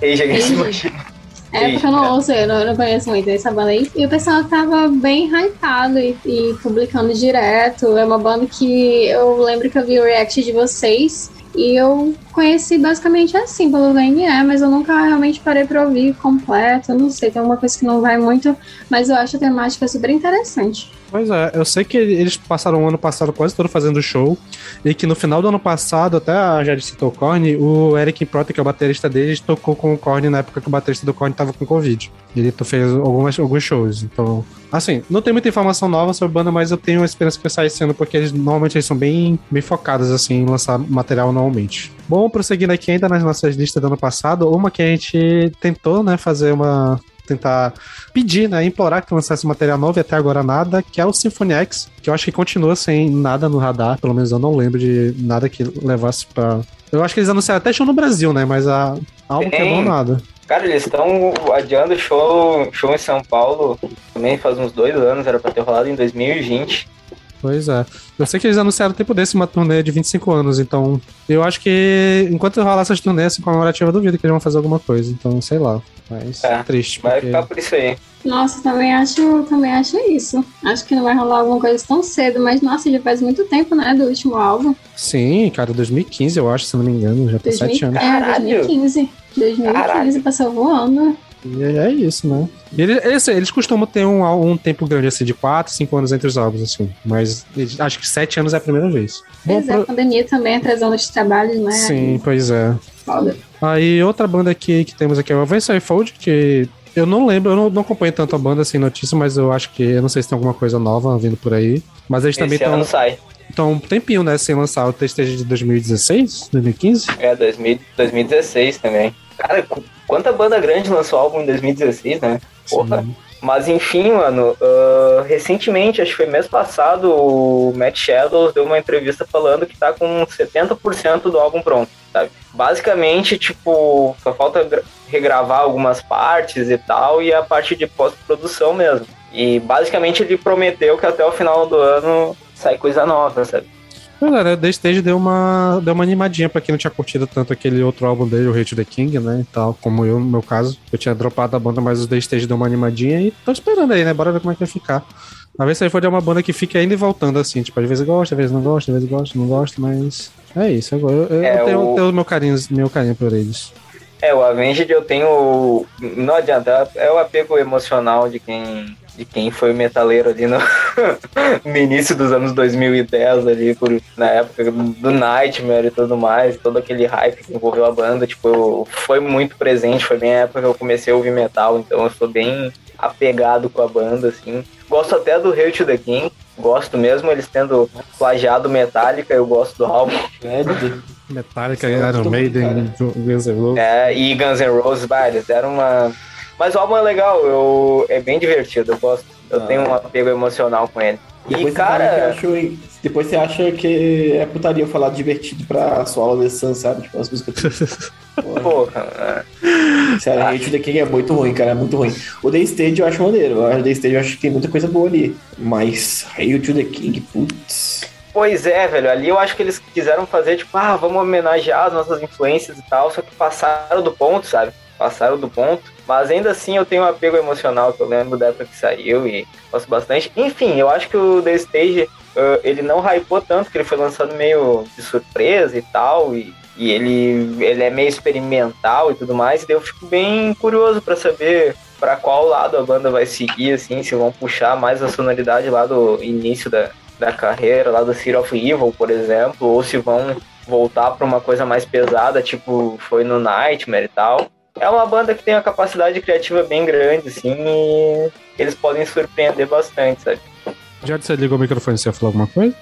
Rage Against the Machine. É porque eu não ouço, eu não, eu não conheço muito essa banda aí. E o pessoal tava bem hypado e, e, publicando direto. É uma banda que eu lembro que eu vi o react de vocês. E eu conheci basicamente assim, pelo VNE, mas eu nunca realmente parei pra ouvir completo. Eu não sei, tem uma coisa que não vai muito, mas eu acho a temática super interessante. Pois é, eu sei que eles passaram o ano passado quase todo fazendo show, e que no final do ano passado, até a Jade citou o Korn, o Eric Prota, que é o baterista deles, tocou com o Korn na época que o baterista do Korn tava com Covid. Ele fez algumas, alguns shows, então... Assim, não tem muita informação nova sobre a banda, mas eu tenho a esperança que vai sair ano, porque eles normalmente eles são bem, bem focados, assim, em lançar material normalmente. Bom, prosseguindo aqui ainda nas nossas listas do ano passado, uma que a gente tentou, né, fazer uma tentar pedir, né, implorar que lançasse material novo e até agora nada, que é o Symphony X, que eu acho que continua sem nada no radar, pelo menos eu não lembro de nada que levasse pra... Eu acho que eles anunciaram até show no Brasil, né, mas a álbum que é bom nada. Cara, eles estão adiando show, show em São Paulo também faz uns dois anos, era pra ter rolado em 2020. Pois é. Eu sei que eles anunciaram tempo desse uma turnê de 25 anos, então eu acho que enquanto rolar essas turnês assim, comemorativas, eu duvido que eles vão fazer alguma coisa. Então, sei lá. Mas é, triste. Vai ficar por isso aí. Nossa, também acho, também acho isso. Acho que não vai rolar alguma coisa tão cedo, mas nossa, já faz muito tempo, né, do último álbum. Sim, cara, 2015 eu acho, se não me engano, já tem 7 anos. É, 2015. 2015 Caralho. passou voando. E é isso, né? Eles, eles, eles, costumam ter um, um tempo grande, assim, de 4, 5 anos entre os álbuns, assim. Mas eles, acho que 7 anos é a primeira vez. Pois Bom, é, pro... a pandemia também atrasando os trabalhos, né? Sim, pois é. Foda. Aí outra banda aqui que temos aqui é o Avenged Fold, que eu não lembro, eu não, não, acompanho tanto a banda assim, notícia, mas eu acho que, eu não sei se tem alguma coisa nova vindo por aí. Mas eles Esse também estão. Então, um tempinho, né, sem lançar o TST de 2016, 2015? É, 2000, 2016 também. Cara, quanta banda grande lançou álbum em 2016, né? Porra. Sim. Mas enfim, mano, uh, recentemente, acho que foi mês passado, o Matt Shadows deu uma entrevista falando que tá com 70% do álbum pronto, sabe? Basicamente, tipo, só falta regravar algumas partes e tal, e a parte de pós-produção mesmo. E basicamente ele prometeu que até o final do ano sai coisa nova, sabe? Pois é? The Stage deu uma, deu uma animadinha pra quem não tinha curtido tanto aquele outro álbum dele, o Hate the King, né? E tal, como eu, no meu caso. Eu tinha dropado a banda, mas o The Stage deu uma animadinha e tô esperando aí, né? Bora ver como é que vai ficar. A ver se aí for de uma banda que fica indo e voltando, assim. Tipo, às vezes gosta, às vezes não gosta, às vezes gosta, não gosta, mas. É isso, agora eu, é, eu tenho, o... tenho meu, carinho, meu carinho por eles. É, o Avenged eu tenho. Não adianta, é o apego emocional de quem de quem foi metaleiro ali no, no início dos anos 2010, ali, por, na época do Nightmare e tudo mais, todo aquele hype que envolveu a banda, tipo, eu, foi muito presente, foi bem a época que eu comecei a ouvir metal, então eu sou bem apegado com a banda, assim. Gosto até do Hail to the King, gosto mesmo, eles tendo plagiado Metallica, eu gosto do álbum. Metallica, é Iron Maiden, Guns N' Roses. É, e Guns N' Roses, bah, eles deram uma... Mas o álbum é legal, eu, é bem divertido, eu gosto. Eu Ah. tenho um apego emocional com ele. Depois E, cara... eu acho- depois você acha que é putaria eu falar divertido pra sua aula de Sun, sabe? Tipo, as músicas. Porra. Porra, é. Sério, Hate the King é muito ruim, cara, é muito ruim. O The Stage eu acho maneiro, o The Stage eu acho que tem muita coisa boa ali. Mas Hail to the King, putz. Pois é, velho. Ali eu acho que eles quiseram fazer, tipo, ah, vamos homenagear as nossas influências e tal, só que passaram do ponto, sabe? Passaram do ponto. Mas ainda assim eu tenho um apego emocional, que eu lembro da época que saiu e gosto bastante. Enfim, eu acho que o The Stage, uh, ele não hypou tanto, que ele foi lançado meio de surpresa e tal, e, e ele, ele é meio experimental e tudo mais, e eu fico bem curioso pra saber pra qual lado a banda vai seguir, assim, se vão puxar mais a sonoridade lá do início da, da carreira, lá do City of Evil, por exemplo, ou se vão voltar pra uma coisa mais pesada, tipo foi no Nightmare e tal. É uma banda que tem uma capacidade criativa bem grande, assim, e eles podem surpreender bastante, sabe? Já você ligou o microfone, você ia falar alguma coisa?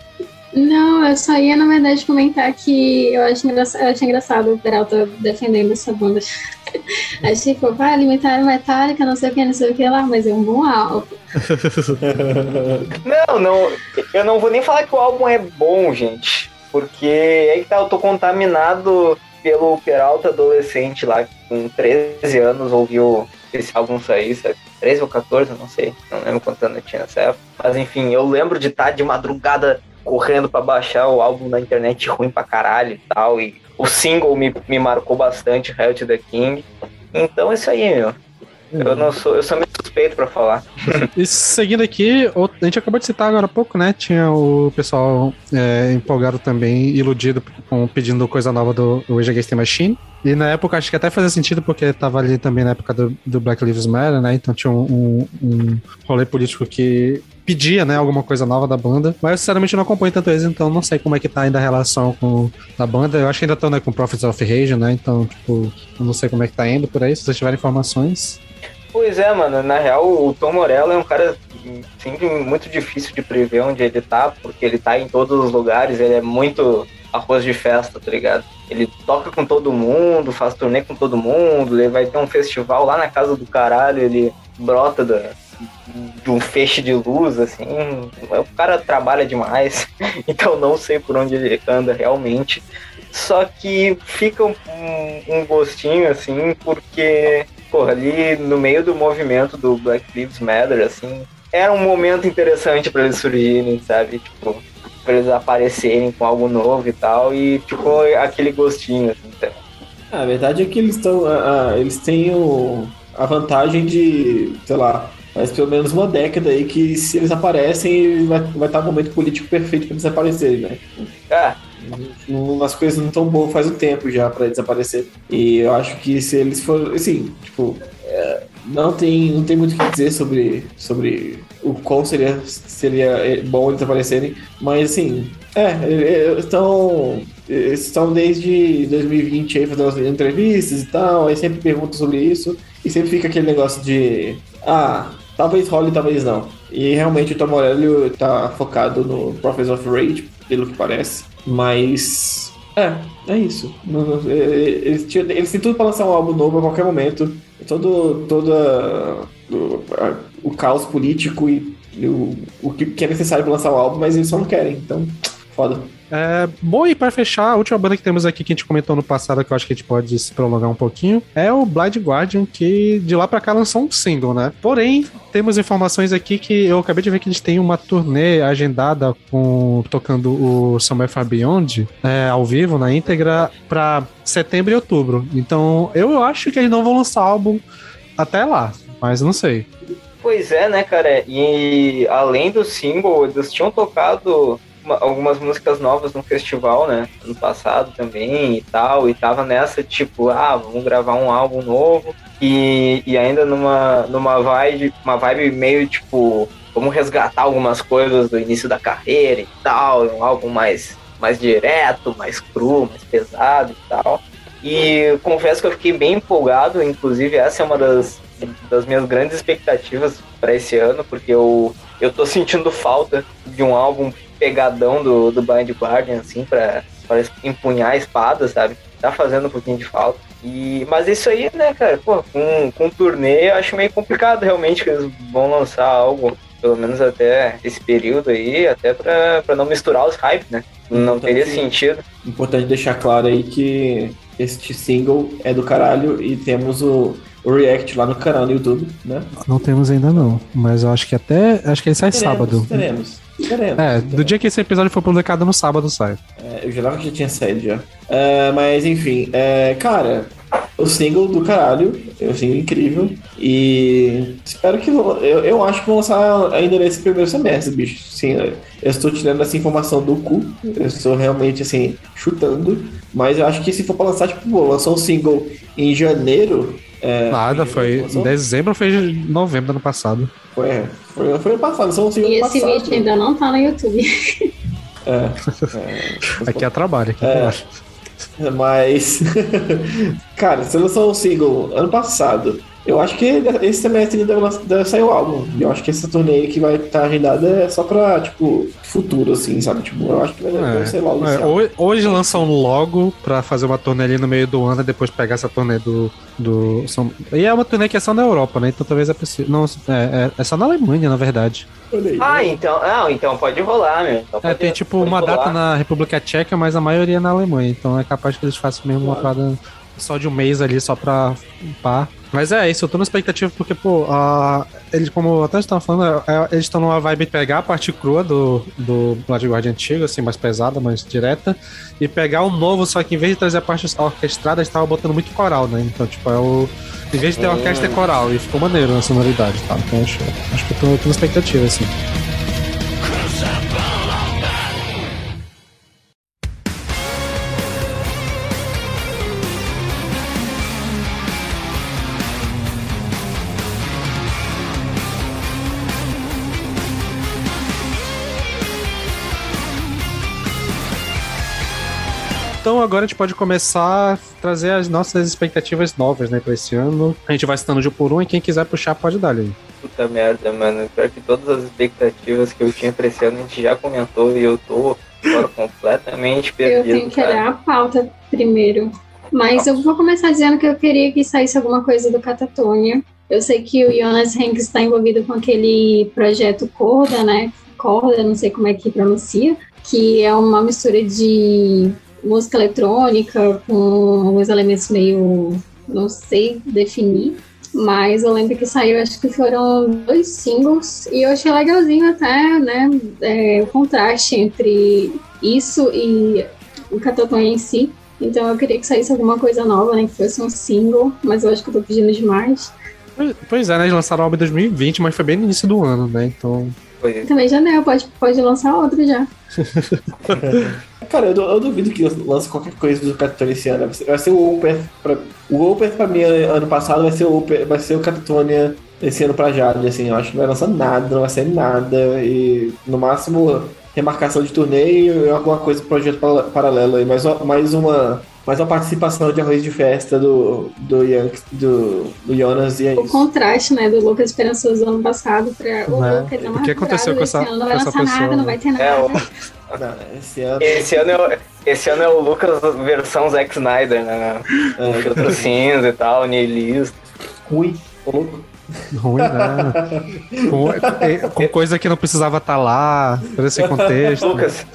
Não, eu só ia, na verdade, comentar que eu acho engraçado, eu achei engraçado o Peralta defendendo essa banda. Achei, tipo, vai alimentar Metallica, não sei o que, não sei o que lá, mas é um bom álbum. Não, não, eu não vou nem falar que o álbum é bom, gente, porque é que tá, eu tô contaminado pelo Peralta adolescente lá, com 13 anos ouviu esse álbum sair, sabe? 13 ou 14, não sei, não lembro quanto eu tinha nessa época. Mas enfim, eu lembro de estar de madrugada correndo pra baixar o álbum na internet ruim pra caralho e tal, e o single me, me marcou bastante, Hell to the King. Então é isso aí, meu. Eu não sou, eu sou meio suspeito pra falar. E seguindo aqui, a gente acabou de citar agora há pouco, né? Tinha o pessoal é, empolgado também, iludido com pedindo coisa nova do Rage Against Machine. E na época acho que até fazia sentido porque tava ali também na época do, do Black Lives Matter, né? Então tinha um, um, um rolê político que pedia, né, alguma coisa nova da banda. Mas eu sinceramente não acompanho tanto eles, então não sei como é que tá ainda a relação com a banda. Eu acho que ainda estão né, com Prophets of Rage, né? Então, tipo, eu não sei como é que tá indo por aí, se vocês tiverem informações. Pois é, mano. Na real, o Tom Morello é um cara sempre muito difícil de prever onde ele tá, porque ele tá em todos os lugares, ele é muito arroz de festa, tá ligado? Ele toca com todo mundo, faz turnê com todo mundo, ele vai ter um festival lá na casa do caralho, ele brota da, de um feixe de luz, assim. O cara trabalha demais, então não sei por onde ele anda realmente. Só que fica um, um gostinho, assim, porque, porra, ali no meio do movimento do Black Lives Matter, assim, era um momento interessante para eles surgirem, sabe? Tipo, pra eles aparecerem com algo novo e tal, e ficou aquele gostinho, assim? Ah, a verdade é que eles estão. eles têm o- a vantagem de, sei lá, mas pelo menos uma década aí que se eles aparecem, vai, vai estar um momento político perfeito para eles aparecerem, né? Ah, As coisas não estão boas faz um tempo já para eles aparecerem. E eu acho que se eles forem. Assim, tipo. é, não, tem, não tem muito o que dizer sobre, sobre o qual seria, seria é, bom eles aparecerem. Mas assim. É, é, estão. Eles estão desde 2020 aí fazendo as entrevistas e tal, aí sempre perguntam sobre isso, e sempre fica aquele negócio de. Ah, talvez role, talvez não. E realmente o Tom Morello tá focado no Prophets of Rage, pelo que parece. Mas. É, é isso. Não- é, Eles, eles têm tudo pra lançar um álbum novo a qualquer momento. Todo, toda o, caos político e, o, o que é necessário pra lançar o álbum, mas eles só não querem. Então, foda. É, bom, e pra fechar, a última banda que temos aqui que a gente comentou no passado, que eu acho que a gente pode se prolongar um pouquinho, é o Blind Guardian, que de lá pra cá lançou um single, né? Porém, temos informações aqui que eu acabei de ver que eles têm uma turnê agendada com tocando o Somewhere Far Beyond é, ao vivo, na íntegra, pra setembro e outubro. Então, eu acho que eles não vão lançar álbum até lá, mas não sei. Pois é, né, cara? E além do single, eles tinham tocado uma- algumas músicas novas no festival, né? Ano passado também e tal. E tava nessa, tipo, ah, vamos gravar um álbum novo. E, e ainda numa, numa vibe, uma vibe meio tipo, vamos resgatar algumas coisas do início da carreira e tal. Um álbum mais, mais direto, mais cru, mais pesado e tal. E confesso que eu fiquei bem empolgado, inclusive essa é uma das, das minhas grandes expectativas para esse ano, porque eu, eu tô sentindo falta de um álbum pegadão do, do Blind Guardian, assim, pra, pra empunhar a espada, sabe? Tá fazendo um pouquinho de falta. E, mas isso aí, né, cara, pô, com, com turnê eu acho meio complicado realmente que eles vão lançar algo, pelo menos até esse período aí, até pra, pra não misturar os hypes, né? Não teria sentido. Importante deixar claro aí que este single é do caralho e temos o, o react lá no canal no YouTube, né? Não temos ainda não, mas eu acho que até. Acho que ele sai sábado. Teremos. É, do dia que esse episódio for publicado no sábado sai. É, eu jurava que já tinha saído já. É, mas enfim, é, cara, o single do caralho, é um single incrível. E espero que. Eu, eu acho que vão lançar ainda nesse primeiro semestre, bicho. Sim, eu estou tirando essa informação do cu. Eu estou realmente assim, chutando. Mas eu acho que se for pra lançar, tipo, pô, lançou um single em janeiro. É, Nada, foi em dezembro ou foi em novembro do ano passado. Foi, foi, foi ano passado, lançou um single E esse passado. vídeo ainda não tá no YouTube. É, é, Aqui é trabalho, aqui é É. trabalho. Mas, cara, você lançou um single ano passado. Eu acho que esse semestre ainda deve, sair o álbum. Eu acho que essa turnê que vai estar agendada é só pra, tipo, futuro, assim, sabe? Tipo, eu acho que vai, deve ser logo É, álbum. hoje, hoje lançam logo pra fazer uma turnê ali no meio do ano e depois pegar essa turnê do. do são- e é uma turnê que é só na Europa, né? Então talvez é possível. Não, é, é, é só na Alemanha, na verdade. Ah, então, não, então pode rolar, meu. Então É, tem tipo uma rolar. data na República Tcheca, mas a maioria é na Alemanha. Então é capaz que eles façam mesmo uma parada só de um mês ali, só pra pá. Mas é isso, eu tô na expectativa porque, pô, a, eles, como até estavam falando, é, eles estão numa vibe de pegar a parte crua do, do Blood antigo, assim, mais pesada, mais direta, e pegar o novo, só que em vez de trazer a parte orquestrada, eles estavam botando muito coral, né? Então, tipo, é o. Em vez de ter orquestra, é coral, e ficou maneiro na sonoridade, tá? Então acho, acho que eu tô, tô na expectativa, assim. Então agora a gente pode começar a trazer as nossas expectativas novas, né, pra esse ano. A gente vai citando de um por um e quem quiser puxar pode dar ali. Puta merda, mano. Pior que todas as expectativas que eu tinha pra esse ano a gente já comentou e eu tô agora completamente Eu perdido. tenho que cara. olhar a pauta primeiro. Mas eu vou começar dizendo que eu queria que saísse alguma coisa do Catatonia. Eu sei que o Jonas Hanks está envolvido com aquele projeto Corda, né? Corda, não sei como é que pronuncia, que é uma mistura de música eletrônica com alguns elementos meio. não sei definir. Mas eu lembro que saiu, acho que foram dois singles, e eu achei legalzinho até, né? é, o contraste entre isso e o Catatonia em si. Então eu queria que saísse alguma coisa nova, né? Que fosse um single, mas eu acho que eu tô pedindo demais. Pois- Pois é, né? Eles lançaram o álbum em 2020, mas foi bem no início do ano, né? Então. Foi- Também já deu, pode, pode lançar outro já. Cara, eu, eu duvido que lance qualquer coisa do Catatonia esse ano. Vai ser, o Opeth. Pra, o Opeth pra mim ano passado vai ser o Opeth, vai ser o Catatonia esse ano pra Jade, assim. Eu acho que não vai lançar nada, não vai ser nada. E no máximo remarcação de turnê e alguma coisa, projeto para- paralelo aí. Mais, uma- mais uma. Mais uma participação de arroz de festa do, do, Yanks, do, do Jonas e é O contraste, né, do Lucas Esperançoso ano passado para o Né? Lucas O que aconteceu com essa- Esse ano não vai com essa lançar nada, pessoa, não né? vai ter nada. É, o- Não, esse ano. Esse ano, é o, esse ano é o Lucas versão Zack Snyder, né? É, filtro cinza e tal, nihilista. ruim. Ô, louco. Ruim, né? com, é, com coisa que não precisava estar lá, por esse contexto. Lucas,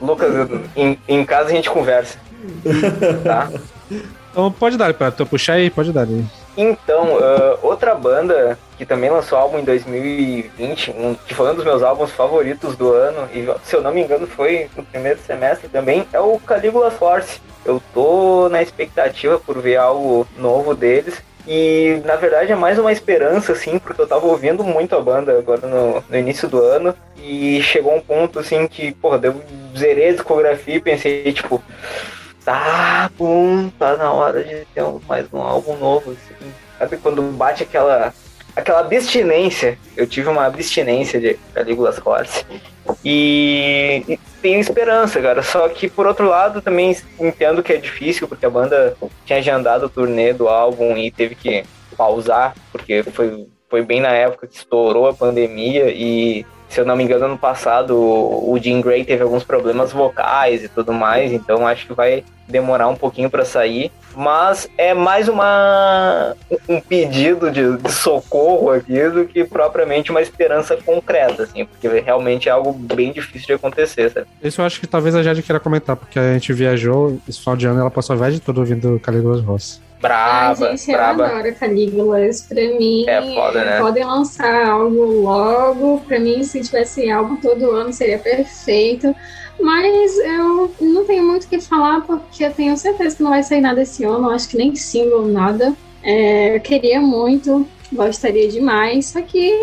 Lucas, em, em casa a gente conversa. Tá? Então pode dar, pra tu puxar aí, pode dar aí. Então, ah, outra banda que também lançou álbum em 2020, um, que foi um dos meus álbuns favoritos do ano, e se eu não me engano foi no primeiro semestre também, é o Caligula Force. Eu tô na expectativa por ver algo novo deles. E na verdade é mais uma esperança, assim, porque eu tava ouvindo muito a banda agora no, no início do ano. E chegou um ponto assim que, porra, eu zerei a discografia e pensei, tipo, tá bom, tá na hora de ter mais um álbum novo, assim. Sabe quando bate aquela aquela abstinência. Eu tive uma abstinência de Calígulas Corse. E, e tenho esperança, cara. Só que, por outro lado, também entendo que é difícil, porque a banda tinha agendado o turnê do álbum e teve que pausar, porque foi, foi bem na época que estourou a pandemia e se eu não me engano, no passado o Jim Gray teve alguns problemas vocais e tudo mais, então acho que vai demorar um pouquinho para sair. Mas é mais uma um pedido de, de, socorro aqui do que propriamente uma esperança concreta, assim, porque realmente é algo bem difícil de acontecer, sabe? Isso eu acho que talvez a Jade queira comentar, porque a gente viajou, esse final de ano ela passou a viagem toda ouvindo Caligula's Ross. Braba, Ai, gente, braba. eu adoro Calígulas. Pra mim, É foda, né? podem lançar algo logo. Pra mim, se tivesse algo todo ano, seria perfeito. Mas eu não tenho muito o que falar, porque eu tenho certeza que não vai sair nada esse ano. Acho que nem single, nada. É, eu queria muito, gostaria demais. Só que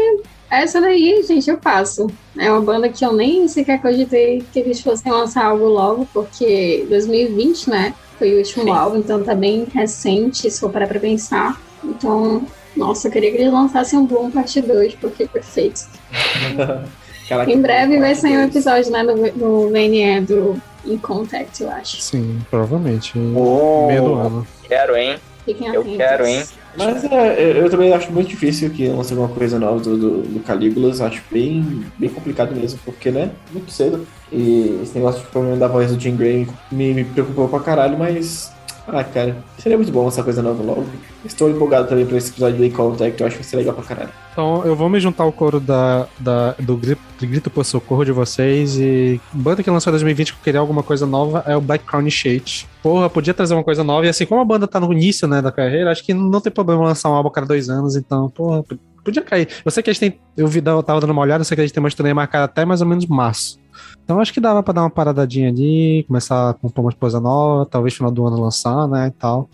essa daí, gente, eu passo. É uma banda que eu nem sequer cogitei que eles fossem lançar algo logo, porque 2020, né? Foi o último Sim. álbum, então tá bem recente, se for parar pra pensar. Então, nossa, eu queria que eles lançassem um Bloom Parte 2, porque é perfeito. Caraca, Em breve vai sair um episódio, né, no, no VNE do In Contact, eu acho. Sim, provavelmente. Oh, Meio do ano. Quero, hein? Fiquem Eu atentos. quero, hein? Mas é, eu, eu também acho muito difícil que lance alguma coisa nova do, do, do Calígulas. Acho bem, bem complicado mesmo, porque, né? Muito cedo. E esse negócio de problema da voz do Jim Gray me, me preocupou pra caralho, mas. Ah, cara, seria muito bom essa coisa nova logo. Estou empolgado também pra esse episódio do In Contact, eu acho que vai ser legal pra caralho. Então eu vou me juntar ao coro da, da- do grito, grito por socorro de vocês e banda que lançou em 2020 que eu queria alguma coisa nova é o Black Crown Shade. Porra, podia trazer uma coisa nova e assim, como a banda tá no início, né, da carreira, acho que não tem problema lançar um álbum a cada dois anos, então, porra, podia cair. Eu sei que a gente eu vi, eu tava dando uma olhada, eu sei que a gente tem uma estreia marcada até mais ou menos março. Então acho que dava pra dar uma paradadinha ali, começar a compor uma coisa nova, talvez final do ano lançar, né, e tal.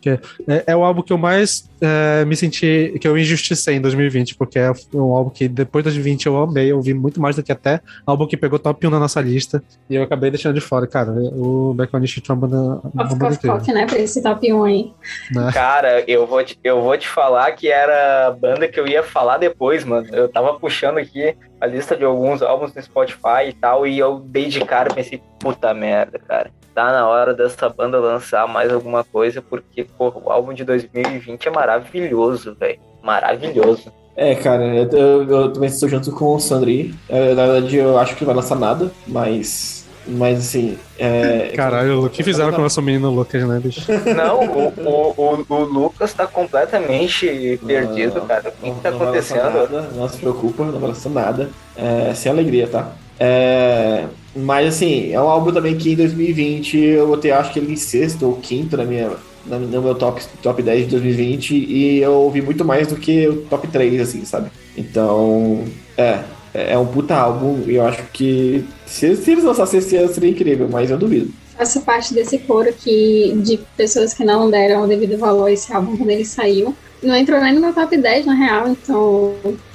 Que é, é o álbum que eu mais é, me senti, que eu injusticei em 2020, porque é um álbum que depois de 2020 eu amei, eu ouvi muito mais do que até álbum que pegou top 1 na nossa lista, e eu acabei deixando de fora, cara. O Background Shit é uma banda, uma Cof, banda cof, incrível, cof, né, pra esse top 1 aí. né? Cara, eu vou, te, eu vou te falar que era a banda que eu ia falar depois, mano. Eu tava puxando aqui a lista de alguns álbuns no Spotify e tal, e eu dei de cara e pensei, puta merda, cara. Tá na hora dessa banda lançar mais alguma coisa, porque, porra, o álbum de 2020 é maravilhoso, velho. Maravilhoso. É, cara, eu, eu- eu também estou junto com o Sandri. É, na verdade, eu acho que não vai lançar nada, mas. Mas assim. É, Caralho, o que fizeram com o nosso menino Lucas, né, bicho? Não, o, o, o, o Lucas tá completamente perdido, Não, cara. O que, que tá não acontecendo? Nada, não se preocupa, não vai lançar nada. É, sem alegria, tá? É, mas assim, é um álbum também que em 2020 eu botei, acho que ele em sexto ou quinto na minha, na- no meu top, top 10 de 2020 e eu ouvi muito mais do que o top 3, assim, sabe? Então, é, é um puta álbum e eu acho que se, se eles lançassem esse ano seria incrível, mas eu duvido. Faço parte desse coro que, de pessoas que não deram o devido valor a esse álbum quando ele saiu. Não entrou nem no meu top 10, na real, então.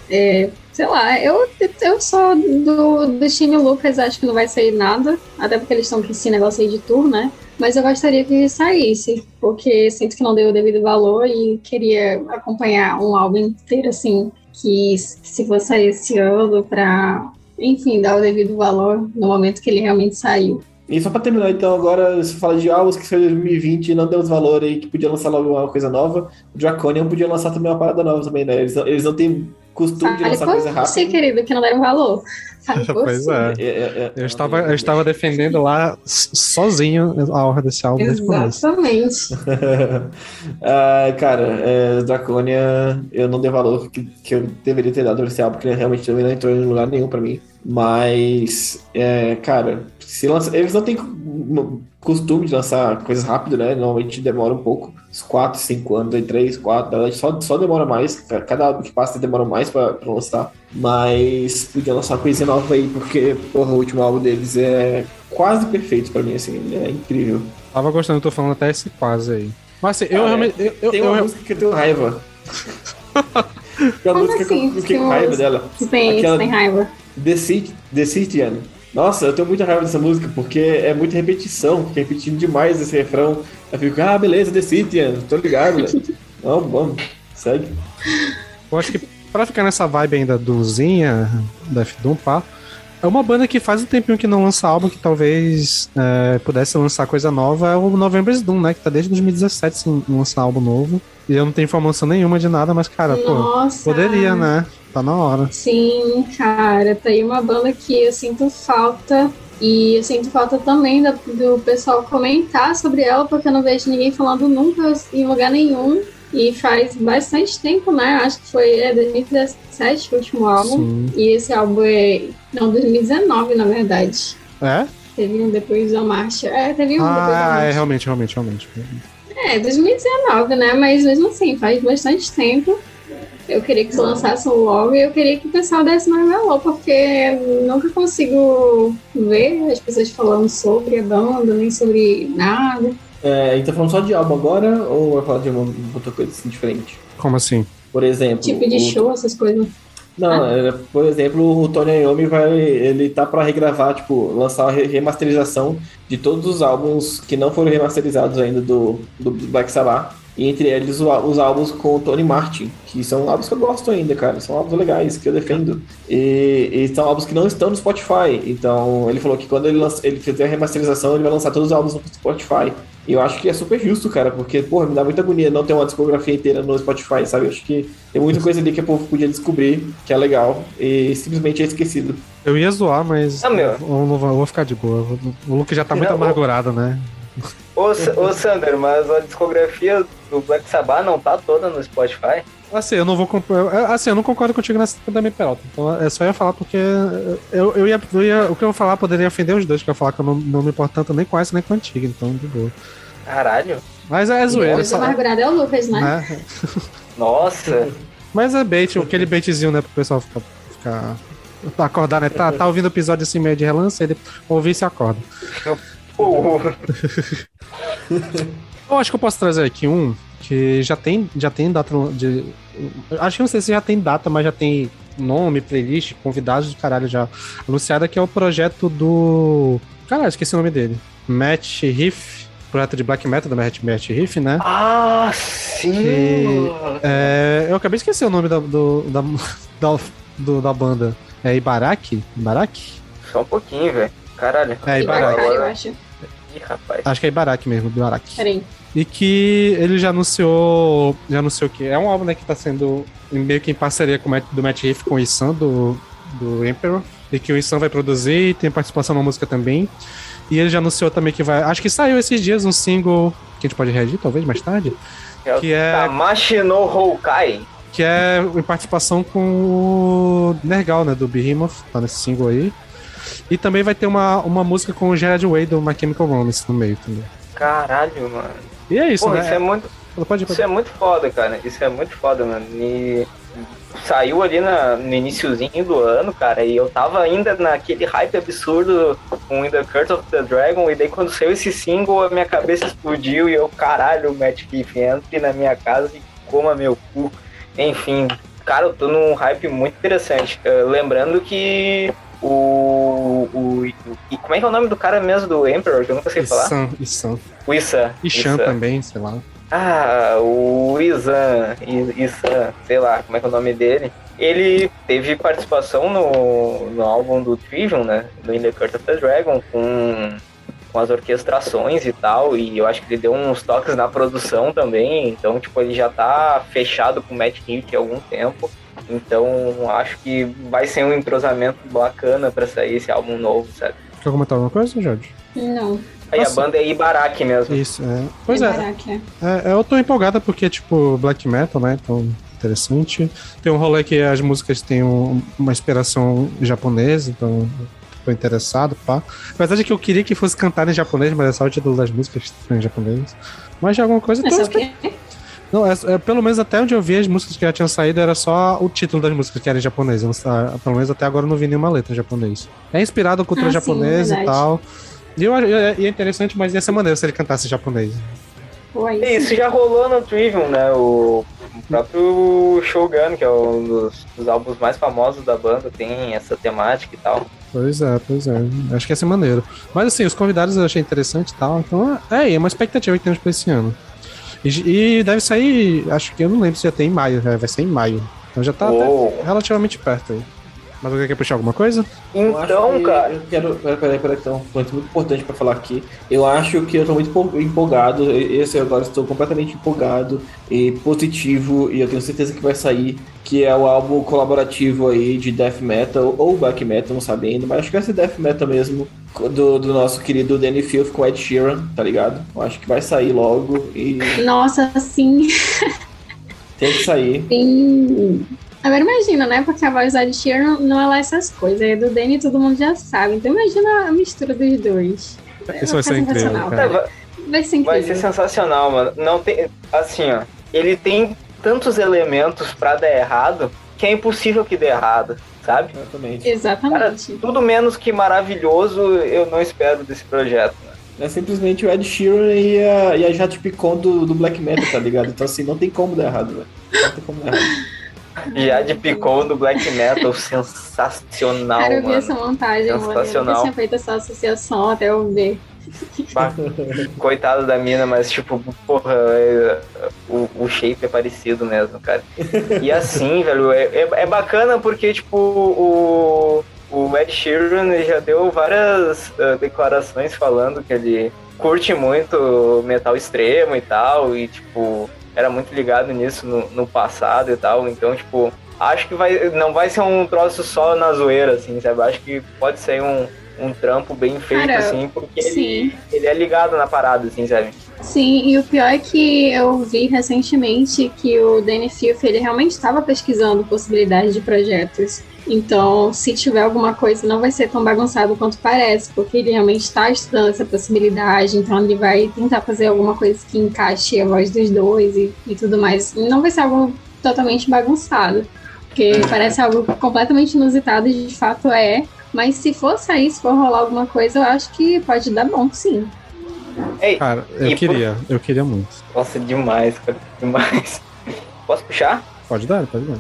é, sei lá, eu, eu sou do, do time Lucas, acho que não vai sair nada, até porque eles estão com esse negócio aí de tour, né? Mas eu gostaria que saísse, porque sinto que não deu o devido valor e queria acompanhar um álbum inteiro, assim, que se for sair esse ano, pra, enfim, dar o devido valor no momento que ele realmente saiu. E só pra terminar, então, agora você fala de álbuns que foi 2020 e não deu os valor aí, que podia lançar logo uma coisa nova. O Draconian podia lançar também uma parada nova também, né? Eles, eles não têm costume de lançar coisa você, rápida. querido, que não deram valor. Fale Pois você. é. É, é, é, Eu estava, eu estava defendendo lá sozinho a honra desse álbum. Exatamente. Ah, cara, é, Draconia, eu não dei valor que, que eu deveria ter dado esse álbum, porque ele realmente também não entrou em lugar nenhum pra mim. Mas, é, cara, se lança, eles não têm costume de lançar coisas rápido, né? Normalmente demora um pouco, uns 4, 5 anos, aí 3, 4, na verdade só, só demora mais. Cada álbum que passa demora mais pra, pra lançar. Mas podia lançar uma coisinha nova aí, porque porra, o último álbum deles é quase perfeito pra mim, assim, ele é incrível. Tava gostando, tô falando até esse quase aí. Mas assim, eu Cara, realmente. Eu, eu, Tem uma eu- música que eu tenho raiva. Tem uma Como música que eu- assim? que eu fiquei com raiva dela. Que tem, Aquela- que tem raiva. The, City, The Citian. Nossa, eu tenho muita raiva dessa música, porque é muita repetição, fica repetindo demais esse refrão. Eu fico, ah, beleza, The Citian, tô ligado, velho. Não, vamos, segue. eu acho que pra ficar nessa vibe ainda do Zinha, da F-Doom, pá. É uma banda que faz um tempinho que não lança álbum, que talvez é, pudesse lançar coisa nova, é o November's Doom, né? Que tá desde 2017 sem lançar álbum novo. E eu não tenho informação nenhuma de nada, mas, cara, pô, Nossa. poderia, né? Tá na hora. Sim, cara, tá aí uma banda que eu sinto falta. E eu sinto falta também da- do pessoal comentar sobre ela, porque eu não vejo ninguém falando nunca em lugar nenhum. E faz bastante tempo, né? Acho que foi é, 2017 o último álbum. Sim. E esse álbum é. Não, 2019, na verdade. É? Teve um depois da marcha. É, teve um depois da Ah, marcha. é, realmente, realmente, realmente. É, 2019, né? Mas mesmo assim, faz bastante tempo. Eu queria que lançasse logo e eu queria que o pessoal desse mais valor, porque eu nunca consigo ver as pessoas falando sobre a banda, nem sobre nada. É, a gente tá falando só de álbum agora, ou vai falar de uma outra coisa assim diferente? Como assim? Por exemplo. Tipo de o- show, essas coisas. Não, é, por exemplo, o Tony Iommi vai, ele tá pra regravar, tipo, lançar a re- remasterização de todos os álbuns que não foram remasterizados ainda do, do Black Sabbath. E entre eles os álbuns com o Tony Martin, que são álbuns que eu gosto ainda, cara. São álbuns legais, que eu defendo. E, e são álbuns que não estão no Spotify. Então ele falou que quando ele, lança, ele fizer a remasterização, ele vai lançar todos os álbuns no Spotify. E eu acho que é super justo, cara, porque, porra, me dá muita agonia não ter uma discografia inteira no Spotify, sabe? Eu acho que tem muita coisa ali que o povo podia descobrir, que é legal, e simplesmente é esquecido. Eu ia zoar, mas Ah, meu. eu, vou, eu vou ficar de boa. O Luke já tá muito Não, amargurado, né? Ô, ô Sander, mas a discografia do Black Sabbath não tá toda no Spotify? Assim, eu não vou comprar. Assim, eu não concordo contigo nessa da minha peralta. Então é só ia falar porque eu, eu, ia, eu ia. O que eu vou falar poderia ofender os dois, que eu ia falar que eu não, não me importo tanto nem com essa nem com a antiga, então de boa. Caralho. Mas é zoeira, O amargurado é o Lucas, né? né? Nossa. Mas é bait, aquele baitzinho, né, pro pessoal ficar. ficar acordar, né? Tá, tá ouvindo o episódio assim meio de relance, ele ouvir e se acorda. Eu acho que eu posso trazer aqui um que já tem, já tem data de. Acho que não sei se já tem data, mas já tem nome, playlist, convidados de caralho já anunciada, que é o projeto do. Caralho, esqueci o nome dele. Matt Riff, projeto de black metal da Matt, Matt Riff, né? Ah, sim! Que- É, eu acabei de esquecer o nome da, do, da, da, do- da banda. É Ibaraki? Ibaraki? Só um pouquinho, velho. Caralho. É, E Ibaraki. Bacari, eu acho. Ih, rapaz. Acho que é Ibaraki mesmo, Ibaraki. Peraí. E que ele já anunciou. Já anunciou que é um álbum né, que tá sendo meio que em parceria com o Matt, do Matt Riff com o Isan, do, do Emperor. E que o Isan vai produzir, tem participação na música também. E ele já anunciou também que vai. Acho que saiu esses dias um single que a gente pode reagir, talvez, mais tarde. É que é- Tamashi no Houkai. Que é em participação com o Nergal, né? Do Behemoth, tá nesse single aí. E também vai ter uma, uma música com o Gerard Way do My Chemical Romance no meio também. Caralho, mano. E é isso, Pô, né? isso é muito. Pode pode Isso é muito foda, cara. Isso é muito foda, mano. E saiu ali na, no iniciozinho do ano, cara, e eu tava ainda naquele hype absurdo com The Curse of the Dragon, e daí quando saiu esse single, a minha cabeça explodiu e eu, caralho, Matt Keith, entre na minha casa e coma meu cu. Enfim, cara, eu tô num hype muito interessante. Eh, lembrando que o, o, E como é que é o nome do cara mesmo do Emperor, que eu nunca sei falar? Isan, Isan. O Chan Issa. também, sei lá. Ah, o Izan, I- Isan, sei lá como é que é o nome dele. Ele teve participação no, no álbum do Trivium, né? Do In the Curse of the Dragon, com, com as orquestrações e tal. E eu acho que ele deu uns toques na produção também. Então, tipo, ele já tá fechado com o Matt Heath há algum tempo. Então, acho que vai ser um entrosamento bacana pra sair esse álbum novo, sabe? Quer comentar alguma coisa, Jorge? Não. Aí a Nossa. banda é Ibaraki mesmo. Isso, é. Pois é, Caraca, é. é, eu tô empolgada porque, tipo, black metal, né? Então, interessante. Tem um rolê que as músicas têm um- uma inspiração japonesa, então tô interessado, pá. Apesar de que eu queria que fosse cantar em japonês, mas é só o título das músicas que estão em japonês. Mas de alguma coisa Mas tô é o quê? Não, é, é, pelo menos até onde eu vi as músicas que já tinham saído era só o título das músicas que era em japonês. Eu não pelo menos até agora eu não vi nenhuma letra em japonês. É inspirado na cultura Ah, sim, japonesa e tal. E, eu, acho- e é interessante, mas ia ser maneiro se ele cantasse em japonês. Sim. Isso já rolou no Trivium, né? O o próprio Shogun, que é um dos, dos álbuns mais famosos da banda, tem essa temática e tal. Pois é, pois é. Acho que ia ser maneiro. Mas assim, os convidados eu achei interessante e tal. Então é, é uma expectativa que temos pra esse ano. E, e deve sair, acho que eu não lembro se já tem em maio, né? vai ser em maio. Então já tá até Uou. relativamente perto aí. Mas alguém quer puxar alguma coisa? Eu Então, que- cara, Eu quero. Peraí, peraí, peraí, tem um ponto muito importante pra falar aqui. Eu acho que eu tô muito empo- empolgado. Esse agora estou completamente empolgado e positivo. E eu tenho certeza que vai sair. Que é o álbum colaborativo aí de Death Metal ou Black Metal, não sabe ainda, mas acho que vai ser Death Metal mesmo. Do, do nosso querido Danny Filth com Ed Sheeran, tá ligado? Eu acho que vai sair logo e Nossa, sim, tem que sair. sim. Agora imagina, né? Porque a voz da Ed Sheeran não é lá essas coisas. É do Danny todo mundo já sabe. Então imagina a mistura dos dois. Isso vai ser incrível, sensacional. cara. Vai- Vai ser vai incrível. ser sensacional, mano. Não tem. Assim, ó. Ele tem tantos elementos pra dar errado que é impossível que dê errado, sabe? Exatamente. Cara, Exatamente. tudo menos que maravilhoso eu não espero desse projeto. Né? É simplesmente o Ed Sheeran e a, e a Jade Picon do, do Black Metal, tá ligado? Então assim, não tem como dar errado, velho. Não tem como dar errado. Já de Picon do Black Metal, sensacional, Cara, eu vi mano. essa montagem, mano. Eu nunca Sensacional. tinha feito essa associação até eu ver. Coitado da mina, mas tipo, porra, é- o, o shape é parecido mesmo, cara. E assim, velho, é, é, é bacana porque, tipo, o, o Ed Sheeran já deu várias eh, declarações falando que ele curte muito metal extremo e tal, e tipo, era muito ligado nisso no, no passado e tal, então, tipo, acho que vai, não vai ser um troço só na zoeira, assim, sabe? Acho que pode ser um, um trampo bem feito, Cara, assim, porque ele, ele é ligado na parada, assim, sabe? Sim, e o pior é que eu vi recentemente que o Danny Filth, ele realmente estava pesquisando possibilidades de projetos. Então, se tiver alguma coisa, não vai ser tão bagunçado quanto parece, porque ele realmente está estudando essa possibilidade, então ele vai tentar fazer alguma coisa que encaixe a voz dos dois e, e tudo mais. Não vai ser algo totalmente bagunçado, porque parece algo completamente inusitado e de fato é. Mas se for sair, se for rolar alguma coisa, eu acho que pode dar bom, sim. Ei, Cara, eu E por- queria, eu queria muito. nossa, demais, cara, demais. Posso puxar? Pode dar, pode dar.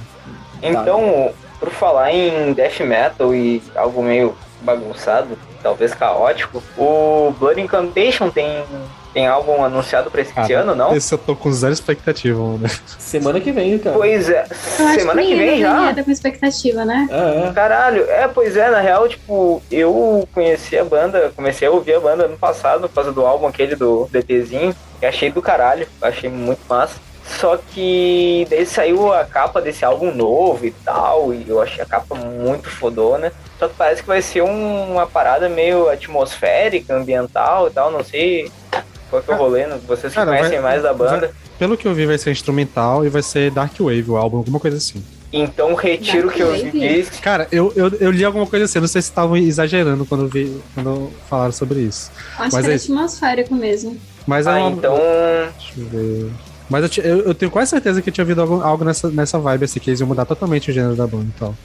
Então, por falar em death metal e algo meio bagunçado, talvez caótico, o Blood Incantation tem, tem álbum anunciado pra esse ano, não? Esse eu tô com zero expectativa, mano. Semana que vem, cara. Pois é, Eu acho semana que ninguém vem já? deveria tá com expectativa, né? É, é. Caralho, é, pois é, na real, tipo, eu conheci a banda, comecei a ouvir a banda ano passado, por causa do álbum aquele do DTzinho, que achei do caralho, achei muito massa. Só que daí saiu a capa desse álbum novo e tal, e eu achei a capa muito fodona. Só que parece que vai ser um- uma parada meio atmosférica, ambiental e tal, não sei qual que é o rolê, né? vocês que Cara, conhecem vai- mais da banda. vai- Pelo que eu vi, vai ser instrumental e vai ser Dark Wave, o álbum, alguma coisa assim. Então retiro o que eu Wave? disse. Cara, eu, eu, eu li alguma coisa assim, eu não sei se estavam exagerando quando, vi, quando falaram sobre isso. Acho Mas que é é atmosférico mesmo. Mas é Ah, uma. então. Deixa eu ver. Mas eu, eu, eu tenho quase certeza que eu tinha ouvido algo, algo nessa, nessa vibe, assim, que eles iam mudar totalmente o gênero da banda e tal.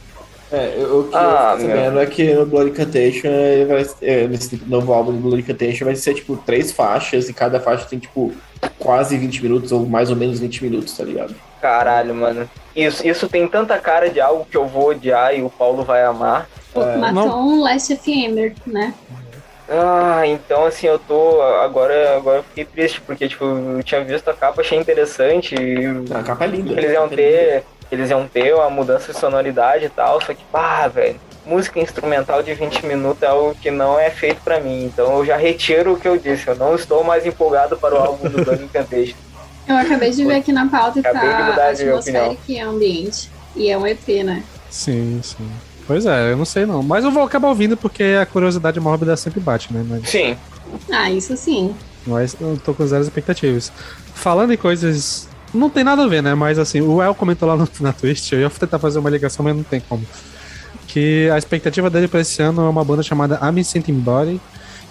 É, eu- o que Ah, eu tô sabendo é que no Blood Incantation, ele vai, é, nesse novo álbum do Blood Incantation, vai ser tipo três faixas e cada faixa tem tipo quase 20 minutos ou mais ou menos 20 minutos, tá ligado? Caralho, mano. Isso, isso tem tanta cara de algo que eu vou odiar e o Paulo vai amar. É, matou não- um Last Ender, né? Ah, então assim, eu tô. Agora, agora eu fiquei triste, porque tipo, eu tinha visto a capa, achei interessante. E A capa é linda. eles iam a capa é linda. ter. Eles iam ter uma mudança de sonoridade e tal, só que, pá, velho. Música instrumental de 20 minutos é algo que não é feito pra mim. Então eu já retiro o que eu disse. Eu não estou mais empolgado para o álbum do Blood Incantation. Eu acabei de ver aqui na pauta e Acabei de tá mudar de atmosférico e ambiente. E é um EP, né? Sim, sim. Pois é, eu não sei não. Mas eu vou acabar ouvindo porque a curiosidade mórbida sempre bate, né? Mas, Sim. Ah, isso sim. mas eu tô com zero expectativas. Falando em coisas. Não tem nada a ver, né? Mas assim, o El comentou lá no, na Twitch, eu ia tentar fazer uma ligação, mas não tem como. Que a expectativa dele pra esse ano é uma banda chamada I'm Sentient Body,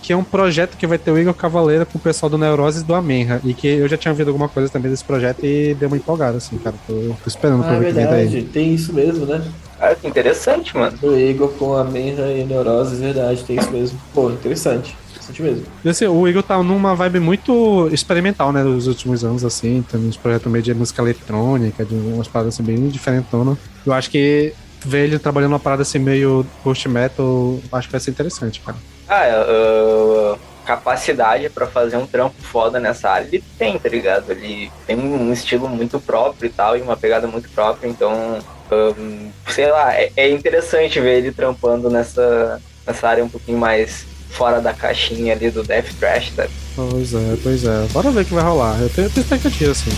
que é um projeto que vai ter o Igor Cavaleira com o pessoal do Neuroses e do Amenra. E que eu já tinha ouvido alguma coisa também desse projeto e deu uma empolgada, assim, cara. Tô, tô esperando pra Ah, é ver o que vem daí. verdade, tem isso mesmo, né? Ah, que interessante, mano. Do Igor com a Menra e a Neurose, verdade, tem isso mesmo. Pô, interessante. bastante mesmo. E, assim, o Igor tá numa vibe muito experimental, né, nos últimos anos, assim, tem uns projetos meio de música eletrônica, de umas paradas assim, bem diferentonas. Eu acho que ver ele trabalhando uma parada assim meio post-metal, acho que vai ser interessante, cara. Ah, uh, capacidade pra fazer um trampo foda nessa área, ele tem, tá ligado? Ele tem um estilo muito próprio e tal, e uma pegada muito própria, então, sei lá, é, é interessante ver ele trampando nessa, nessa área um pouquinho mais fora da caixinha ali do Death Trash, tá? Pois é, pois é. Bora ver o que vai rolar. Eu tenho expectativa, assim.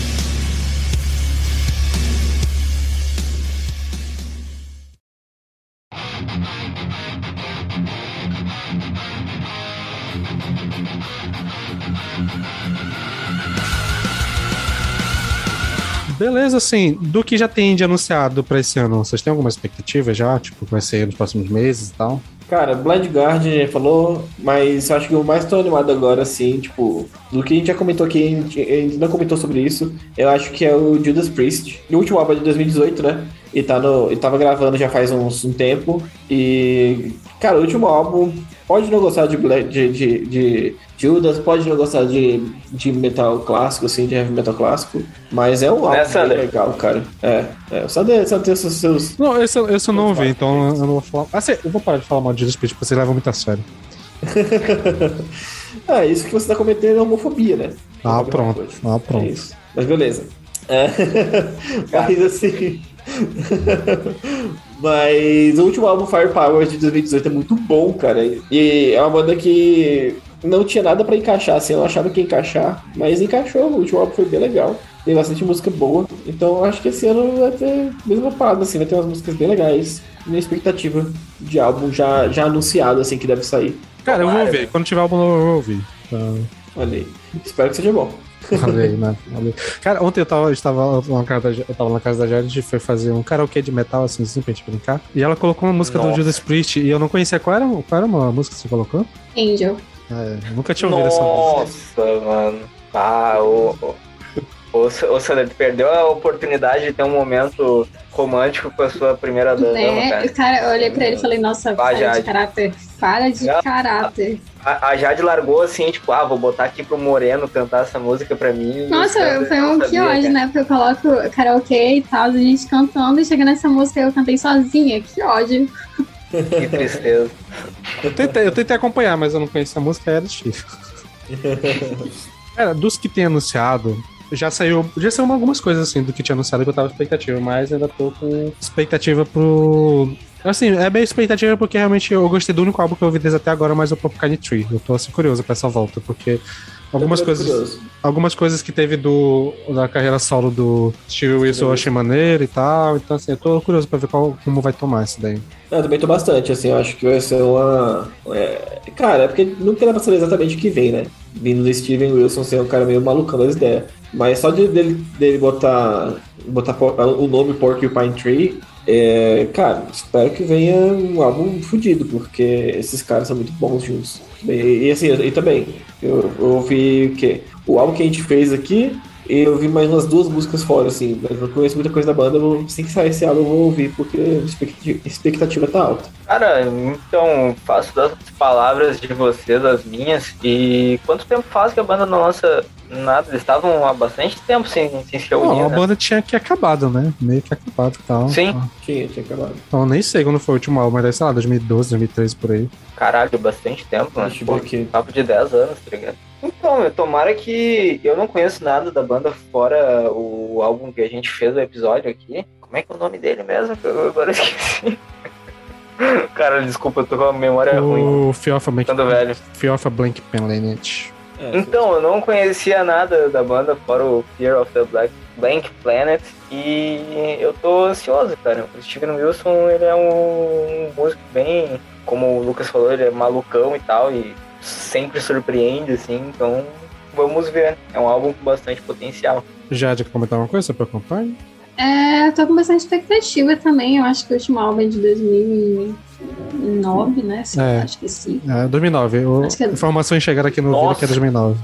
Beleza, assim, do que já tem de anunciado pra esse ano, vocês têm alguma expectativa já? Tipo, vai ser nos próximos meses e tal? Cara, Blind Guardian falou, mas eu acho que o mais tô animado agora, assim, tipo, do que a gente já comentou aqui, a gente, a gente não comentou sobre isso, eu acho que é o Judas Priest. O último álbum é de 2018, né? E, tá no, e tava gravando já faz uns, um tempo. E, cara, o último álbum, pode não gostar de, Bla- de, de, de Judas, pode não gostar de, de metal clássico, assim, de heavy metal clássico, mas é um álbum Né, bem Sander? legal, cara. É, é. O Sander, Sander tem os seus- seus Não, esse, eu- esse eu não ouvi, então eu não vou falar. Assim, eu vou parar de falar mal de Judas porque você leva muito a sério. é, isso que você tá cometendo é homofobia, né? Ah, Alguma pronto. Ah, É pronto. isso. Mas beleza. É. Mas assim. Mas o último álbum Firepower de 2018 é muito bom, cara. E é uma banda que não tinha nada pra encaixar, assim, eu não achava que ia encaixar, mas encaixou. O último álbum foi bem legal. Tem bastante música boa. Então eu acho que esse ano vai ter a mesma parada, assim, vai ter umas músicas bem legais. Minha expectativa de álbum já, já anunciado, assim, que deve sair. Cara, eu vou ouvir. Quando tiver álbum novo, eu vou ouvir. Então, Olha aí. Espero que seja bom. Falei, né? Falei. Cara, ontem eu tava, eu estava na casa da, eu tava na casa da Jade, a gente foi fazer um karaokê de metal, assim, assim, pra gente brincar. E ela colocou uma música do Nossa. Judas Priest e eu não conhecia qual era, qual era uma música que você colocou. Angel. É, eu nunca tinha ouvido essa música. Nossa, mano. Ah, o. o... O, Sander perdeu a oportunidade de ter um momento romântico com a sua primeira dama, Né? cara. Cara, eu olhei pra ele e falei, nossa, falha de caráter. Falha de Não. caráter. A, a Jade largou assim, tipo, ah, vou botar aqui pro Moreno cantar essa música pra mim. Nossa, foi um que ódio, né? Porque eu coloco karaokê e tal, a gente cantando e chega nessa música eu cantei sozinha. Que ódio. Que tristeza. Eu tentei, eu tentei acompanhar, mas eu não conhecia a música, era difícil. Cara, dos que tem anunciado, já saiu. Já saiu algumas coisas assim do que tinha anunciado que eu tava com expectativa, mas ainda tô com expectativa pro. Assim, é bem expectativa porque realmente eu gostei do único álbum que eu ouvi desde até agora, mas o Pumpkin Tree. Eu tô assim curioso pra essa volta, porque algumas coisas. curioso. Algumas coisas que teve do da carreira solo do Steve Wilson eu achei maneiro e tal. Então, assim, eu tô curioso pra ver qual, como vai tomar isso daí. Eu também tô bastante, assim, eu acho que vai ser uma. é, Cara, é porque nunca dá pra saber exatamente o que vem, né? Vindo do Steven Wilson ser um cara meio malucão das ideias. Mas só de, dele, dele botar, botar o nome Porcupine Tree, é, cara, espero que venha um álbum fudido, porque esses caras são muito bons juntos. E, e assim, e também, eu, eu ouvi o quê? O álbum que a gente fez aqui, eu vi mais umas duas músicas fora, assim, mas eu não conheço muita coisa da banda, eu vou- assim que sair esse álbum eu vou ouvir, porque a expectativa, tá alta. Cara, então, faço das palavras de vocês as minhas. E quanto tempo faz que a banda não lança nada? Eles estavam há bastante tempo sem, sem se reunir, Não, a né? banda tinha que acabado, né? Meio que acabado e tal. Sim. Tinha, tinha acabado. Então nem sei quando foi o último álbum, mas deve, sei lá, 2012, 2013 por aí. Caralho, bastante tempo, né? Aqui. Papo de 10 anos, tá ligado? Então, eu- tomara que. Eu não conheço nada da banda fora o álbum que a gente fez o episódio aqui. Como é que é o nome dele mesmo? Eu agora esqueci. Cara, desculpa, eu tô com a memória ruim. o Fear of a Blank, velho. Fear of a Blank Planet. É, Então, eu não conhecia nada da banda fora o Fear of the Black Blank Planet e eu tô ansioso, cara. O Steven Wilson, ele é um, um músico bem, como o Lucas falou, ele é malucão e tal e sempre surpreende, assim, então vamos ver. É um álbum com bastante potencial. Jade, quer comentar uma coisa sobre a campanha? É, eu tô com bastante expectativa também. Eu acho que o último álbum é de 2009, né? Sim, É. Acho que sim. É, 2009. O, Acho que é- Informações chegaram aqui no vídeo Nossa. que é 2009.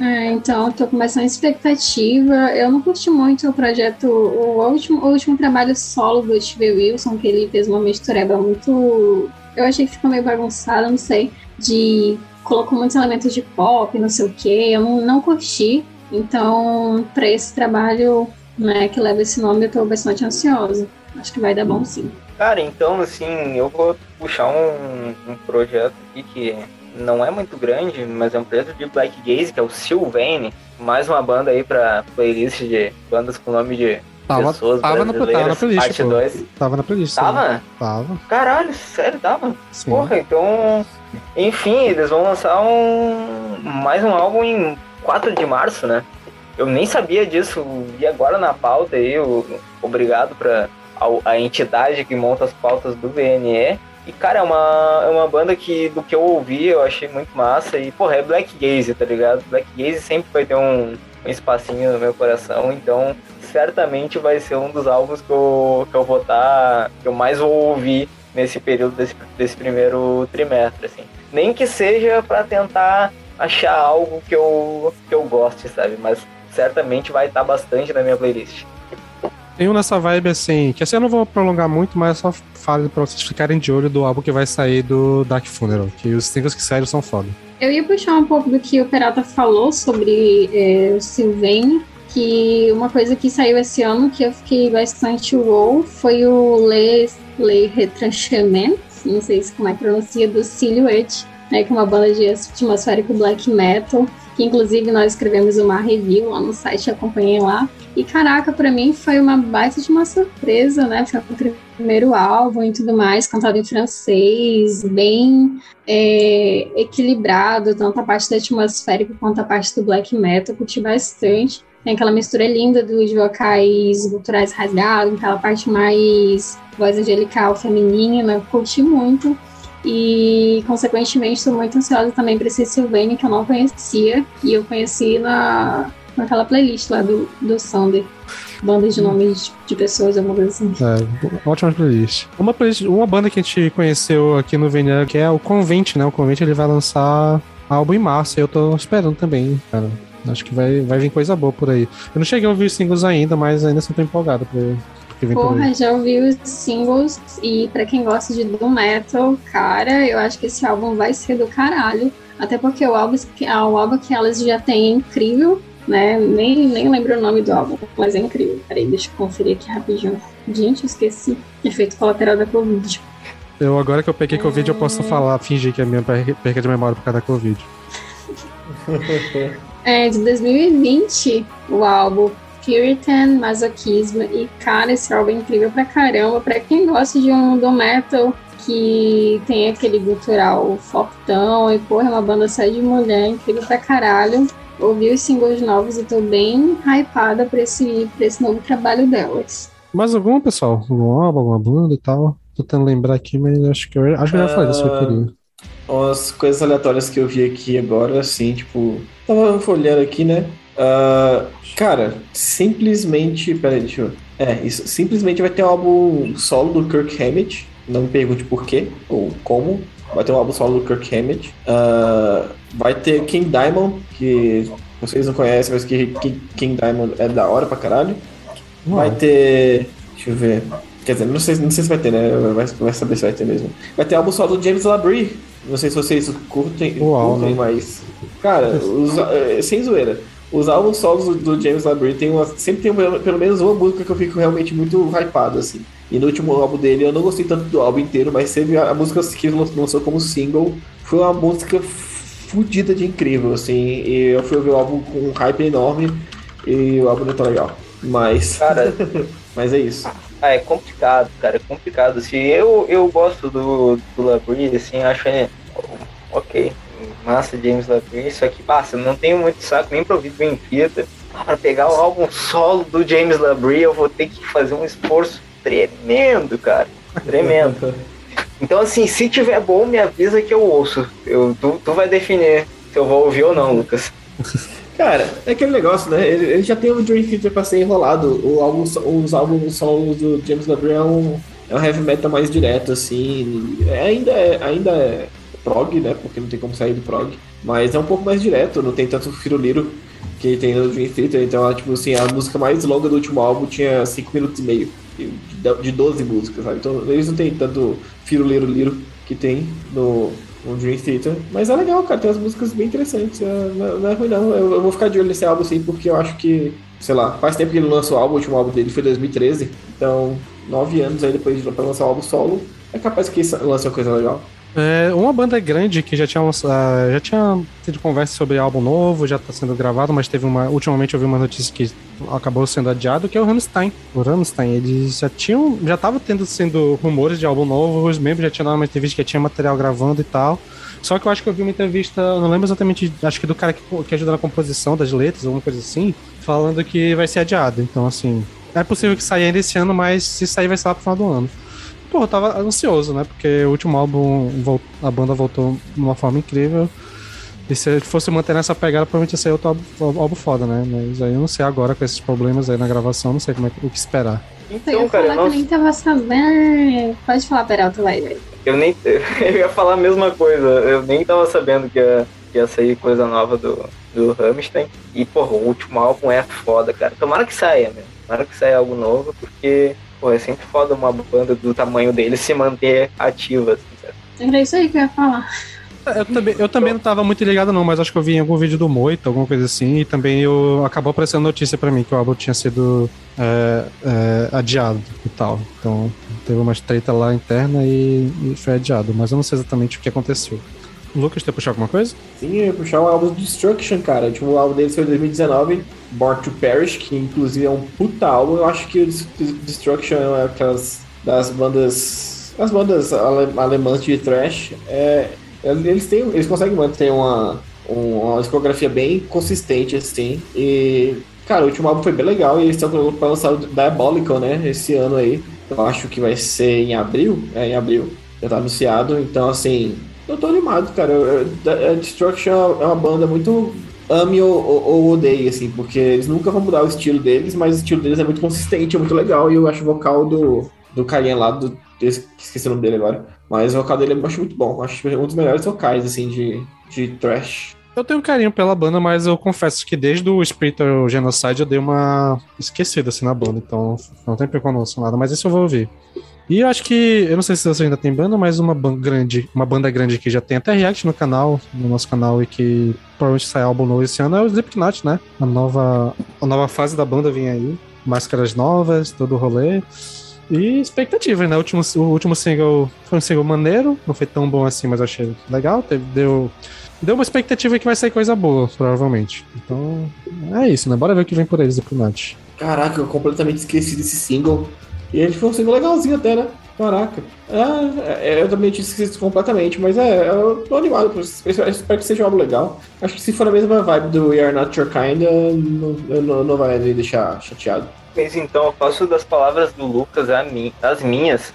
É, então, eu tô com bastante expectativa. Eu não curti muito o projeto, o último, o último trabalho solo do Steve Wilson, que ele fez uma mistureba muito. Eu achei que ficou meio bagunçado, não sei. De colocou muitos elementos de pop, não sei o que, eu não, não curti. Então, para esse trabalho né, que leva esse nome, eu tô bastante ansiosa. Acho que vai dar bom sim. Cara, então assim, eu vou puxar um, um projeto aqui que não é muito grande, mas é um projeto de Black Gaze, que é o Sylvain. Mais uma banda aí pra playlist de bandas com nome de Tava, pessoas tava, na, tava na brasileiras, playlist, parte pô. 2. Tava na playlist. Tava? sim. Tava. Caralho, sério, tava? Sim. Porra, então. Enfim, eles vão lançar um. mais um álbum em 4 de março, né? Eu nem sabia disso, e agora na pauta aí, o, obrigado pra a, a entidade que monta as pautas do VNE. E, cara, é uma, é uma banda que, do que eu ouvi, eu achei muito massa. E, porra, é Black Gaze, tá ligado? Black Gaze sempre vai ter um, um espacinho no meu coração, então certamente vai ser um dos álbuns que eu, que eu vou estar. que eu mais vou ouvir nesse período desse, desse primeiro trimestre, assim. Nem que seja para tentar achar algo que eu, que eu goste, sabe? Mas certamente vai estar bastante na minha playlist. Tem um nessa vibe assim, que assim eu não vou prolongar muito, mas eu só falo pra vocês ficarem de olho do álbum que vai sair do Dark Funeral, que os singles que saíram são foda. Eu ia puxar um pouco do que o Peralta falou sobre é, o Sylvain, que uma coisa que saiu esse ano que eu fiquei bastante wow foi o Le, Le Retranchement, não sei se como é pronuncia, do Silhouette, né, que é uma banda de atmosférico black metal, que inclusive nós escrevemos uma review lá no site, acompanhei lá. E caraca, pra mim foi uma baita de uma surpresa, né? Foi o primeiro álbum e tudo mais, cantado em francês, bem é, equilibrado, tanto a parte do atmosférico quanto a parte do black metal, curti bastante. Tem aquela mistura linda dos vocais guturais rasgados, aquela parte mais voz angelical feminina, curti muito. E, consequentemente, estou muito ansiosa também para esse Sylvain, que eu não conhecia. E eu conheci na, naquela playlist lá do, do Sander. Bandas de nomes de pessoas, alguma coisa assim. É, ótima playlist. Uma, playlist. uma banda que a gente conheceu aqui no VNA, que é o Convent, né? O Convent ele vai lançar álbum em março, eu tô esperando também, cara. Acho que vai, vai vir coisa boa por aí. Eu não cheguei a ouvir os singles ainda, mas ainda estou empolgado pro que vem por aí. Porra, já ouvi os singles e pra quem gosta de doom metal, cara, eu acho que esse álbum vai ser do caralho. Até porque o álbum, o álbum que elas já têm é incrível, né? Nem, nem lembro o nome do álbum, mas é incrível. Peraí, deixa eu conferir aqui rapidinho. Gente, eu esqueci. Efeito colateral da Covid. Eu, agora que eu peguei Covid, eu posso falar, fingir que é minha per- perca de memória por causa da Covid. É de 2020, o álbum Puritan Masochismo. E, cara, esse álbum é incrível pra caramba. Pra quem gosta de um do metal que tem aquele gutural fortão e, porra, é uma banda só de mulher, incrível pra caralho. Ouvi os singles novos e tô bem hypada pra esse, pra esse novo trabalho delas. Mais algum, pessoal? Algum álbum, alguma banda e tal? Tô tentando lembrar aqui, mas acho que eu, acho que eu já falei dessa que eu queria. Umas coisas aleatórias que eu vi aqui agora, assim, tipo. Tava folheando aqui, né? Ah, cara, simplesmente. Peraí, deixa eu. É, isso. Simplesmente vai ter um álbum solo do Kirk Hammett. Não me pergunte por quê ou como. Vai ter um álbum solo do Kirk Hammett. Ah, vai ter King Diamond, que vocês não conhecem, mas que King- King Diamond é da hora pra caralho. Vai ter. Deixa eu ver. Quer dizer, não sei, não sei se vai ter, né? Vai, vai saber se vai ter mesmo. Vai ter álbum solo do James Labrie. Não sei se vocês curtem, Uau, curtem né? mas. Cara, os- é, sem zoeira. Os álbuns solos do, do James Labrie tem uma, sempre tem pelo, pelo menos uma música que eu fico realmente muito hypado, assim. E no último álbum dele eu não gostei tanto do álbum inteiro, mas teve a, a música que ele lançou como single. Foi uma música fodida de incrível, assim. E eu fui ouvir o álbum com um hype enorme e o álbum não tá legal. Mas. Cara, Mas é isso. Ah, é complicado, cara, é complicado. Se eu, eu gosto do, do Labrie, assim, acho ele. Ok, massa James Labrie, só que passa, não tenho muito saco nem pra ouvir bem fita. Pra pegar o álbum solo do James Labrie, eu vou ter que fazer um esforço tremendo, cara. Tremendo. Então, assim, se tiver bom, me avisa que eu ouço. Eu, tu, tu vai definir se eu vou ouvir ou não, Lucas. Cara, é aquele negócio, né? Ele, ele já tem o Dream Theater pra ser enrolado. O álbum, os álbuns solos do James Labrie é um, é um heavy metal mais direto, assim. É, ainda, é, ainda é prog, né? Porque não tem como sair do prog. Mas é um pouco mais direto, não tem tanto firuliro que tem no Dream Theater. Então, é, tipo assim, a música mais longa do último álbum tinha 5 minutos e meio. De, de 12 músicas, sabe? Então eles não tem tanto firuliro liro que tem no, um Dream Theater. Mas é legal, cara, tem umas músicas bem interessantes. É, não, não, é ruim, não. Eu, eu, vou ficar de olho nesse álbum, sim, porque eu acho que, sei lá, faz tempo que ele lançou o álbum, o último álbum dele foi 2013. Então, nove anos aí depois de lançar o álbum solo, é capaz que lance uma coisa legal. É, uma banda grande que já tinha, uh, já tinha tido conversa sobre álbum novo, já está sendo gravado, mas teve uma. Ultimamente eu vi uma notícia que acabou sendo adiado, que é o Rammstein. O Rammstein, eles já tinham. Já tava tendo sendo rumores de álbum novo, os membros já tinham dado uma entrevista que tinha material gravando e tal. Só que eu acho que eu vi uma entrevista, não lembro exatamente, acho que do cara que, que ajuda na composição das letras, alguma coisa assim, falando que vai ser adiado. Então, assim, é possível que saia ainda esse ano, mas se sair vai ser lá pro final do ano pô, eu tava ansioso, né? Porque o último álbum a banda voltou de uma forma incrível. E se fosse manter nessa pegada, provavelmente ia ser outro álbum, álbum foda, né? Mas aí eu não sei agora com esses problemas aí na gravação, não sei como é, o que esperar. Então, eu ia cara, falar que eu nem tava sabendo. Pode falar, Peralta, vai, vai. Eu nem. Eu ia falar a mesma coisa. Eu nem tava sabendo que ia, que ia sair coisa nova do, do Rammstein. E, porra, o último álbum é foda, cara. Tomara que saia, né? Tomara que saia algo novo, porque Pô, é sempre foda uma banda do tamanho dele se manter ativa. Assim, Era isso aí que eu ia falar. É, eu também, eu também não tava muito ligado, não, mas acho que eu vi em algum vídeo do Moito, alguma coisa assim, e também eu, acabou aparecendo notícia para mim que o álbum tinha sido é, é, adiado e tal. Então teve uma treta lá interna e, e, foi adiado, mas eu não sei exatamente o que aconteceu. Lucas, quer puxar alguma coisa? Sim, eu ia puxar o álbum Destruction, cara. O último álbum dele foi em 2019, Born to Perish, que inclusive é um puta álbum. Eu acho que o Destruction é aquelas das bandas. as bandas ale, alemãs de thrash. É, eles, têm, eles conseguem manter uma, uma discografia bem consistente, assim. E, cara, o último álbum foi bem legal e eles estão para lançar o Diabolical, né? Esse ano aí. Eu acho que vai ser em abril. É, em abril. Já tá anunciado. Então, assim, eu tô animado, cara. A Destruction é uma banda muito ame ou, ou, ou odeie, assim, porque eles nunca vão mudar o estilo deles, mas o estilo deles é muito consistente, é muito legal, e eu acho o vocal do, do carinha lá, do, esqueci o nome dele agora, mas o vocal dele eu acho muito bom, acho um dos melhores vocais, assim, de, de trash. Eu tenho carinho pela banda, mas eu confesso que desde o Splinter Genocide eu dei uma esquecida, assim, na banda, então não tem preconceito nada, mas isso eu vou ouvir. E eu acho que, eu não sei se você ainda tem banda, mas uma banda grande, uma banda grande que já tem até react no canal, no nosso canal, e que provavelmente sai álbum novo esse ano é o Slipknot, né? A nova, a nova fase da banda vem aí, máscaras novas, todo o rolê. E expectativas, né? O último, o último single foi um single maneiro, não foi tão bom assim, mas achei legal. Teve, deu, deu uma expectativa que vai sair coisa boa, provavelmente. Então, é isso, né? Bora ver o que vem por eles, Slipknot. Caraca, eu completamente esqueci desse single. E ele foi um single legalzinho até, né? Caraca. É, é, eu também tinha esquecido completamente, mas é, eu tô animado. Espero, espero que seja álbum legal. Acho que se for a mesma vibe do We Are Not Your Kind, não, não, não vai me deixar chateado. Mas então, eu faço das palavras do Lucas as minhas.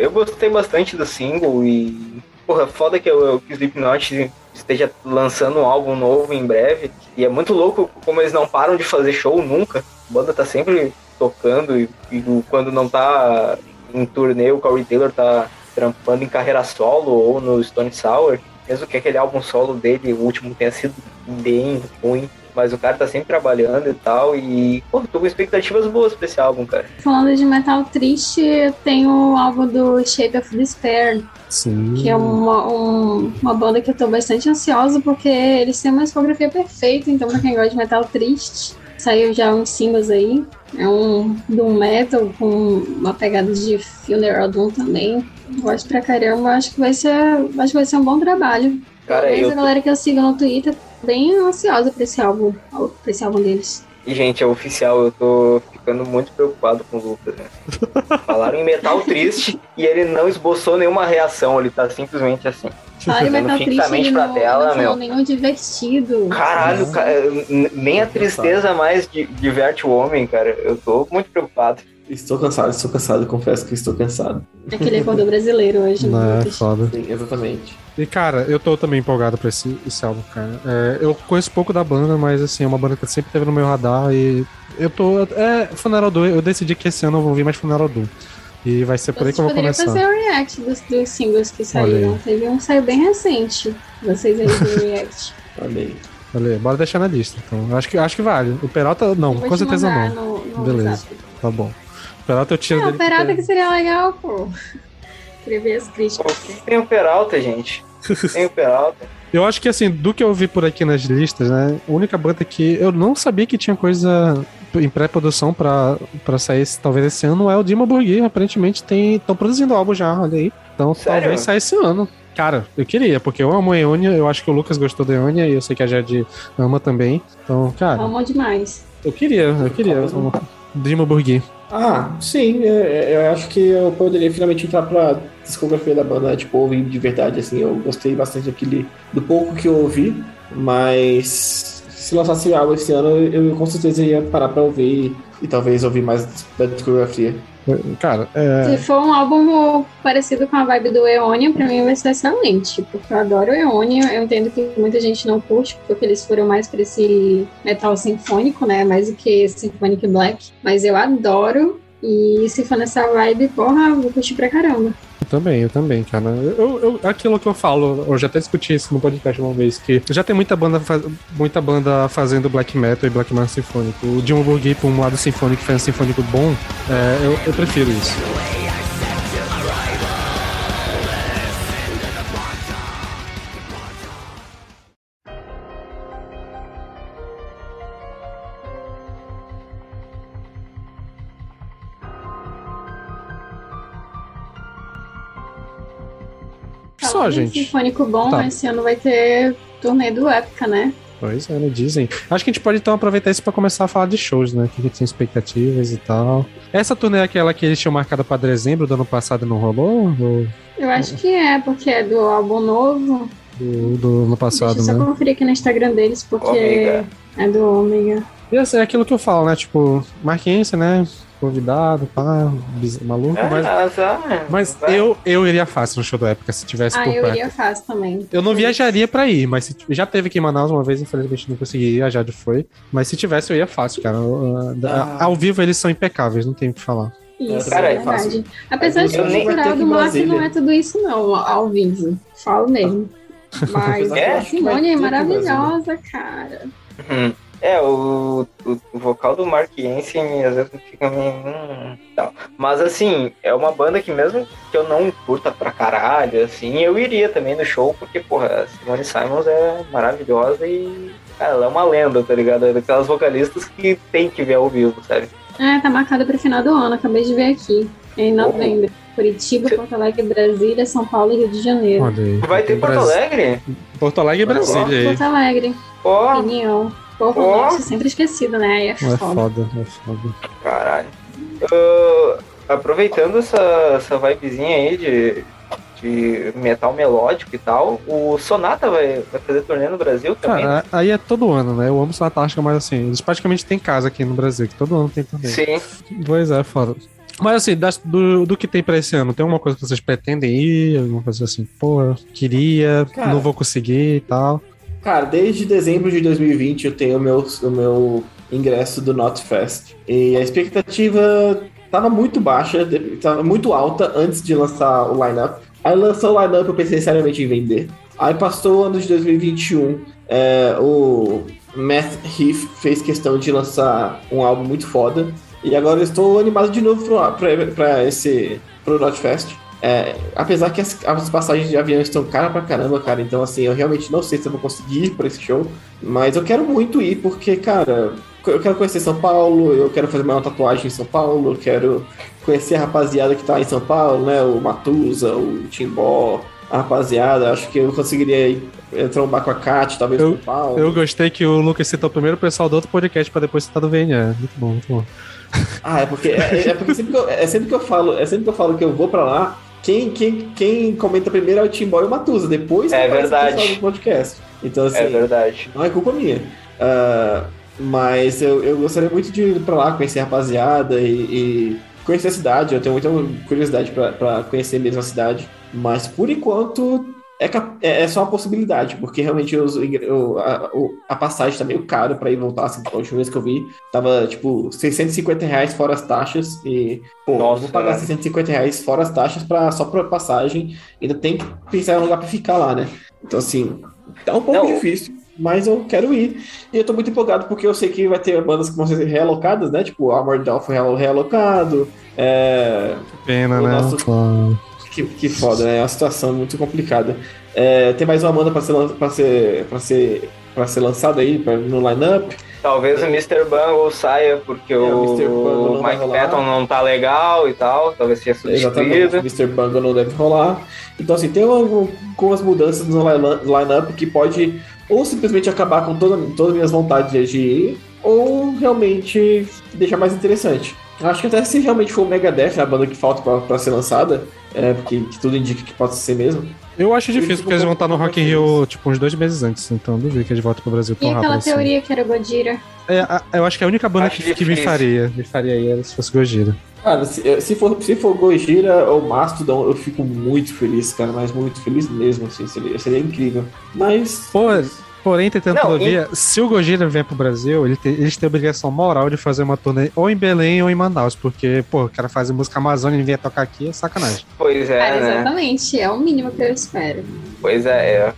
Eu gostei bastante do single e. Porra, foda que o Slipknot esteja lançando um álbum novo em breve. E é muito louco como eles não param de fazer show nunca. A banda tá sempre tocando e, e quando não tá em turnê, o Corey Taylor tá trampando em carreira solo ou no Stone Sour, mesmo que aquele álbum solo dele, o último, tenha sido bem ruim, mas o cara tá sempre trabalhando e tal, e, pô, tô com expectativas boas pra esse álbum, cara. Falando de metal triste, tem o álbum do Shape of Despair, Sim. que é uma, um, uma banda que eu tô bastante ansiosa, porque eles têm uma discografia perfeita, então pra quem gosta de metal triste, saiu já uns singles aí, é um Doom Metal com uma pegada de Funeral Doom também. Gosto pra caramba, acho que vai ser, acho que vai ser um bom trabalho. Cara, Mas eu... a galera que eu sigo no Twitter bem ansiosa pra esse álbum, pra esse álbum deles. E, gente, é oficial, eu tô ficando muito preocupado com o Lucas, né? Falaram em metal triste e ele não esboçou nenhuma reação, ele tá simplesmente assim. Ai, metal triste, pra não, tela, não meu. nenhum divertido. Caralho, cara, nem a tristeza mais diverte o homem, cara. Eu tô muito preocupado. Estou cansado, estou cansado, confesso que estou cansado. Aquele acordou brasileiro hoje, Não, né? É foda. Sim, exatamente. E, cara, eu tô também empolgado pra esse, esse álbum, cara. É, eu conheço pouco da banda, mas, assim, é uma banda que sempre teve no meu radar e eu tô... É, Funeral Doom, eu decidi que esse ano eu vou ouvir mais Funeral Doom. E vai ser por aí que eu vou começar. fazer o react dos, dos singles que saíram. Teve um saiu bem recente. Vocês aí do react. Olha aí. Olha aí, bora deixar na lista. Então, acho que, acho que vale. O Peralta, não, com certeza não. No, no Beleza, WhatsApp. tá bom. O Peralta eu tiro Não, o Peralta que seria legal, pô. Queria ver as críticas. Tem o Peralta, gente? Tem o Peralta. Eu acho que assim, do que eu vi por aqui nas listas, né? A única banda que eu não sabia que tinha coisa em pré-produção pra, pra sair esse- talvez esse ano é o Dima Borgir. Aparentemente tem. estão produzindo álbum já, olha aí. Então Sério? talvez saia esse ano. Cara, eu queria, porque eu amo a Eonia, eu acho que o Lucas gostou da Eonia e eu sei que a Jade ama também. Então, cara, Amor demais. eu queria, eu queria. o Dima Borgir. Ah, sim, é- é- eu acho que eu poderia finalmente entrar pra discografia da banda, tipo, ouvir de verdade, assim, eu gostei bastante daquele, do pouco que eu ouvi, mas se lançasse algo esse ano, eu, eu com certeza ia parar pra ouvir e, talvez ouvir mais da discografia. Cara, é. Se for um álbum parecido com a vibe do Eonia, pra mim vai ser excelente. Porque eu adoro Eonia. Eu entendo que muita gente não curte, porque eles foram mais pra esse metal sinfônico, né? Mais do que Symphonic Black. Mas eu adoro. E se for nessa vibe, porra, eu vou curtir pra caramba. Eu também, eu também, cara. Eu, eu- aquilo que eu falo, eu já até discuti isso no podcast uma vez, que já tem muita banda, muita banda fazendo black metal e black metal sinfônico. O Jim Borgir por um lado sinfônico faz um sinfônico bom, é, eu, eu prefiro isso. Só, gente. Sinfônico bom, Tá. esse ano vai ter turnê do Épica, né? Pois é, né, dizem. Acho que a gente pode então aproveitar isso pra começar a falar de shows, né? O que, que tem expectativas e tal. Essa turnê é aquela que eles tinham marcado pra dezembro do ano passado e não rolou? Ou Eu acho que é, porque é do álbum novo. do, do ano passado, Deixa eu né? só conferir aqui no Instagram deles, porque Ômega. é do Ômega. E assim, é aquilo que eu falo, né? Tipo, Marquense, né? Convidado, pá, maluco, É, mas. mas, ah, Mas vai. eu, eu iria fácil no show da época se tivesse Ah, por eu perto. iria fácil também. Eu não viajaria pra ir, mas se- já teve aqui em Manaus uma vez, infelizmente não consegui ir, a Jade foi. Mas se tivesse, eu ia fácil, cara. Eu- Ah. Ao vivo eles são impecáveis, não tem o que falar. Isso, Cara, é é fácil. verdade. Apesar de que o cultural do Mac não é tudo isso, não, ao vivo. Falo mesmo. Mas eu a Simone é maravilhosa, cara. Uhum. É, o, o, o vocal do Mark Jensen às vezes fica meio. hum, tal. Mas assim, é uma banda que mesmo que eu não curta pra caralho, assim, eu iria também no show, porque, porra, a Simone Simons é maravilhosa e. Cara, ela é uma lenda, tá ligado? É daquelas vocalistas que tem que ver ao vivo, sabe? É, tá marcado pro final do ano, acabei de ver aqui. Em novembro. Curitiba, Porto Alegre, Brasília, São Paulo e Rio de Janeiro. Vai ter Porto Alegre? Porto Alegre e Brasília. Porto Alegre, Ó, Opinião. Porra, Ó. nossa, sempre esquecido, né? Aí é É foda. foda, é foda. caralho. Ah, aproveitando essa, essa vibezinha aí de, de metal melódico e tal, o Sonata vai, vai fazer turnê no Brasil também. Cara, aí é todo ano, né? Eu amo Sonatástica, mas assim, eles praticamente têm casa aqui no Brasil, que todo ano tem também. Sim. Pois é, foda. Mas assim, das- do, do que tem pra esse ano, tem alguma coisa que vocês pretendem ir? Alguma coisa assim, pô, queria, Cara. não vou conseguir e tal. Cara, desde dezembro de 2020 eu tenho o meu, o meu ingresso do Not Fest. E a expectativa tava muito baixa, tava muito alta antes de lançar o lineup. Aí lançou o lineup, eu pensei seriamente em vender. Aí passou o ano de 2021, é, o Matt Heath fez questão de lançar um álbum muito foda. E agora eu estou animado de novo pra esse pro Not Fest. É, apesar que as, as passagens de avião estão caras pra caramba, cara. Então, assim, eu realmente não sei se eu vou conseguir ir pra esse show. Mas eu quero muito ir, porque, cara, eu quero conhecer São Paulo, eu quero fazer uma tatuagem em São Paulo, eu quero conhecer a rapaziada que tá em São Paulo, né? O Matusa, o Timbó, a rapaziada. Acho que eu conseguiria ir, eh, trombar com a Kat, talvez Eu- São Paulo. Eu gostei que o Lucas citou primeiro o pessoal do outro podcast pra depois citar do VNA. Muito bom, muito bom. Ah, é porque, é, é porque sempre, que eu, é sempre que eu falo, é sempre que eu falo que eu vou pra lá, quem, quem, quem comenta primeiro é o Timbó e o Matusa, depois É o verdade. do podcast. Então, assim, É verdade. não é culpa minha. Ah, mas eu, eu gostaria muito de ir pra lá, conhecer a rapaziada e, e conhecer a cidade. Eu tenho muita curiosidade pra conhecer mesmo a cidade. Mas por enquanto é, é, é só uma possibilidade, porque realmente os- o- a, a passagem tá meio caro pra ir voltar. Assim, a última vez que eu vi, tava tipo 650 reais fora as taxas. E, pô, eu Nossa, vou pagar né? 650 reais fora as taxas pra, só pra passagem. Ainda tem que pensar em um lugar pra ficar lá, né? Então, assim, tá um pouco Não. difícil. Mas eu quero ir. E eu tô muito empolgado porque eu sei que vai ter bandas que vão ser realocadas, né? Tipo, o Armored Down foi realo- realocado. É... Pena, O né? nosso-. Que, que foda, né? É uma situação muito complicada. É, tem mais uma banda pra ser, pra ser, pra ser, pra ser lançada aí pra, no line-up. Talvez o Mr. Bungle saia porque É, o o, vai Mike. Patton não tá legal e tal, talvez seja Exatamente, substituído. Mr. Bungle não deve rolar. Então, assim, tem algum- algumas mudanças no line- line-up que pode ou simplesmente acabar com toda, todas as minhas vontades de ir, ou realmente deixar mais interessante. Acho que até se realmente for o Megadeth, a banda que falta pra, pra ser lançada, é, porque que tudo indica que pode ser mesmo. Eu acho difícil, porque eles vão estar no Rock in Rio, tipo, uns dois meses antes. Então, duvido que eles voltem pro Brasil E tão rápido aquela assim. teoria que era Godira? É, a- eu acho que a única banda Acho que, que me faria, me faria aí era se fosse Gojira. Cara, se, se for, se for Gojira ou Mastodon, eu fico muito feliz, cara, mas muito feliz mesmo, assim, seria, seria incrível. Mas. Pô, porém, tentando todavia, se o Gojira vier pro Brasil, ele tem- eles têm a obrigação moral de fazer uma turnê ou em Belém ou em Manaus, porque, pô, o cara faz música amazônica e vier tocar aqui é sacanagem. Pois é, Cara, né? exatamente. É o mínimo que eu espero. Pois é, é,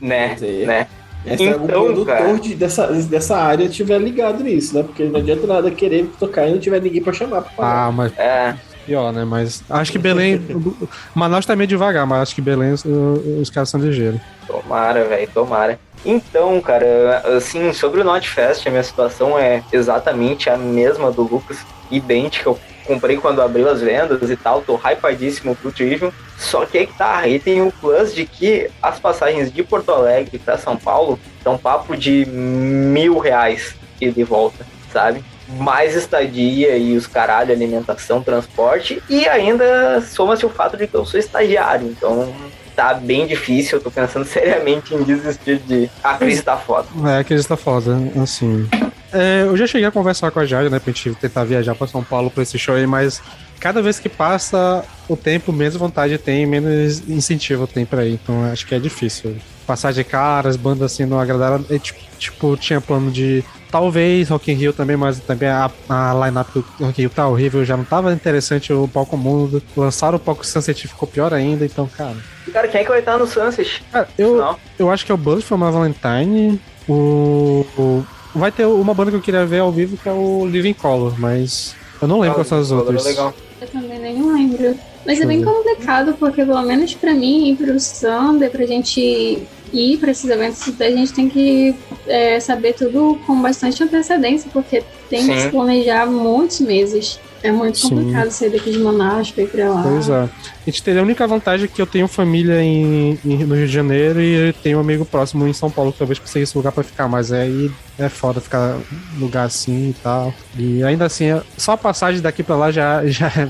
né, É. né? É, se algum Então, produtor cara. de- dessa, dessa área estiver ligado nisso, né? Porque não adianta nada querer tocar e não tiver ninguém pra chamar pra falar. Ah, mas É, pior, né? Mas acho que Belém. Manaus tá meio devagar, mas acho que Belém os, os caras são ligeiros. tomara, velho, tomara. Então, cara, assim, sobre o Notfest, a minha situação é exatamente a mesma do Lucas, idêntica. Eu comprei quando abriu as vendas e tal, tô hypadíssimo pro Trivium. Só que aí que tá, aí tem o plus de que as passagens de Porto Alegre pra São Paulo estão papo de mil reais e de volta, sabe? Mais estadia e os caralho, alimentação, transporte, e ainda soma-se o fato de que eu sou estagiário, então tá bem difícil, eu tô pensando seriamente em desistir de. A crise tá foda. É, que eles tá foda, assim. É, eu já cheguei a conversar com a Jade, né, pra gente tentar viajar pra São Paulo pra esse show aí, mas cada vez que passa o tempo, menos vontade tem, menos incentivo tem pra ir. Então acho que é difícil. Passagem cara, as bandas assim não agradaram. É, tipo, tinha plano de talvez Rock in Rio também, mas também a, a line-up do Rock in Rio tá horrível, já não tava interessante o palco mundo. Lançaram o palco Sunset ficou pior ainda, então, cara. Cara, quem é que vai estar no Sunset? Cara, eu, Não. eu acho que é o Blood from a Valentine. O, o- Vai ter uma banda que eu queria ver ao vivo que é o Living Color, mas eu não lembro quais são as outras. Legal. Eu também nem lembro. Mas Deixa é eu bem ver. complicado, porque pelo menos pra mim, ir pro Thunder, pra gente ir pra esses eventos, a gente tem que é, saber tudo com bastante antecedência, porque tem que Sim. se planejar muitos meses. É muito Sim. complicado sair daqui de Manaus pra ir pra lá. Pois é. A gente teria a única vantagem que eu tenho família em, em- no Rio de Janeiro e tenho um amigo próximo em São Paulo que talvez conseguisse lugar pra ficar, mas aí é foda ficar lugar assim e tal. E ainda assim, é- só a passagem daqui pra lá já, já, é-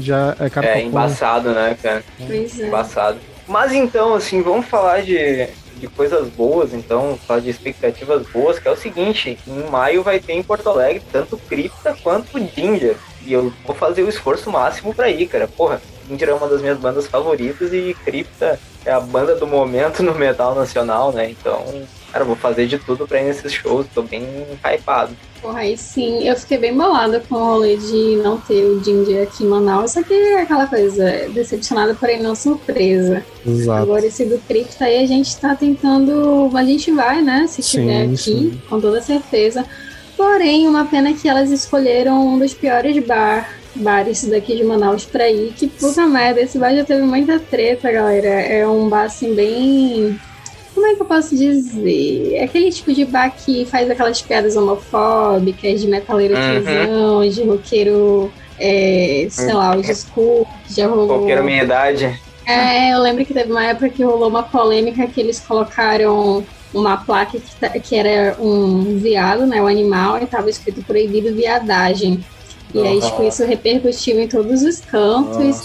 já é cara É pra embaçado, né, cara? Pois é. Embaçado. Mas então, assim, vamos falar de, de coisas boas, então, falar de expectativas boas, que é o seguinte, em maio vai ter em Porto Alegre tanto Cripta quanto Ginger. E eu vou fazer o esforço máximo pra ir, cara. Porra, Ginger é uma das minhas bandas favoritas e Cripta é a banda do momento no metal nacional, né? Então, cara, eu vou fazer de tudo pra ir nesses shows, tô bem hypado. Porra, aí sim, eu fiquei bem bolada com o rolê de não ter o Ginger aqui em Manaus, só que é aquela coisa, decepcionada, porém não surpresa. Exato. Agora esse do Cripta aí a gente tá tentando. A gente vai, né? Se Sim, tiver aqui, sim. com toda certeza. Porém, uma pena que elas escolheram um dos piores bar, bares daqui de Manaus pra ir. Que puta merda, esse bar já teve muita treta, galera. É um bar assim bem. Como é que eu posso dizer? É aquele tipo de bar que faz aquelas piadas homofóbicas, de metaleiro Uhum. de roqueiro, é, sei lá, os escuros, já rolou. Qualquer minha idade. É, eu lembro que teve uma época que rolou uma polêmica que eles colocaram uma placa que, ta- que era um veado, né, o animal, e tava escrito proibido viadagem. E aí, tipo, isso repercutiu em todos os cantos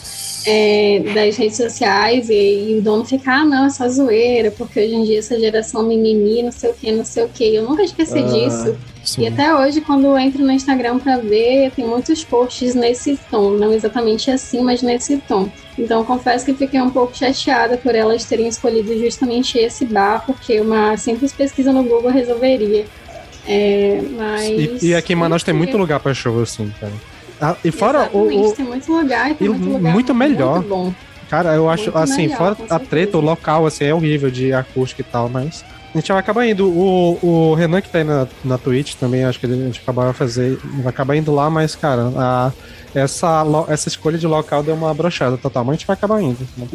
é, das redes sociais, e, e o dono fica, ah, não, é só zoeira, porque hoje em dia essa geração mimimi, não sei o que, não sei o que. Eu nunca esqueci Ah. disso. Sim. E até hoje, quando eu entro no Instagram pra ver, tem muitos posts nesse tom, não exatamente assim, mas nesse tom. Então, confesso que fiquei um pouco chateada por elas terem escolhido justamente esse bar, porque uma simples pesquisa no Google resolveria. É, mas. E, e aqui em Manaus tem muito lugar pra show, assim, cara. Ah, e fora o, o- tem muito lugar, tem e muito lugar. muito melhor. Muito bom. Cara, eu acho, Muito assim, melhor, fora a certeza. treta, o local, assim, é horrível de acústica e tal, mas A gente vai acabar indo. O, o Renan que tá aí na, na Twitch também, acho que a gente acabar fazer. Vai acabar indo lá, mas, cara, a, essa, essa escolha de local deu uma brochada total, mas a gente vai acabar indo. Né?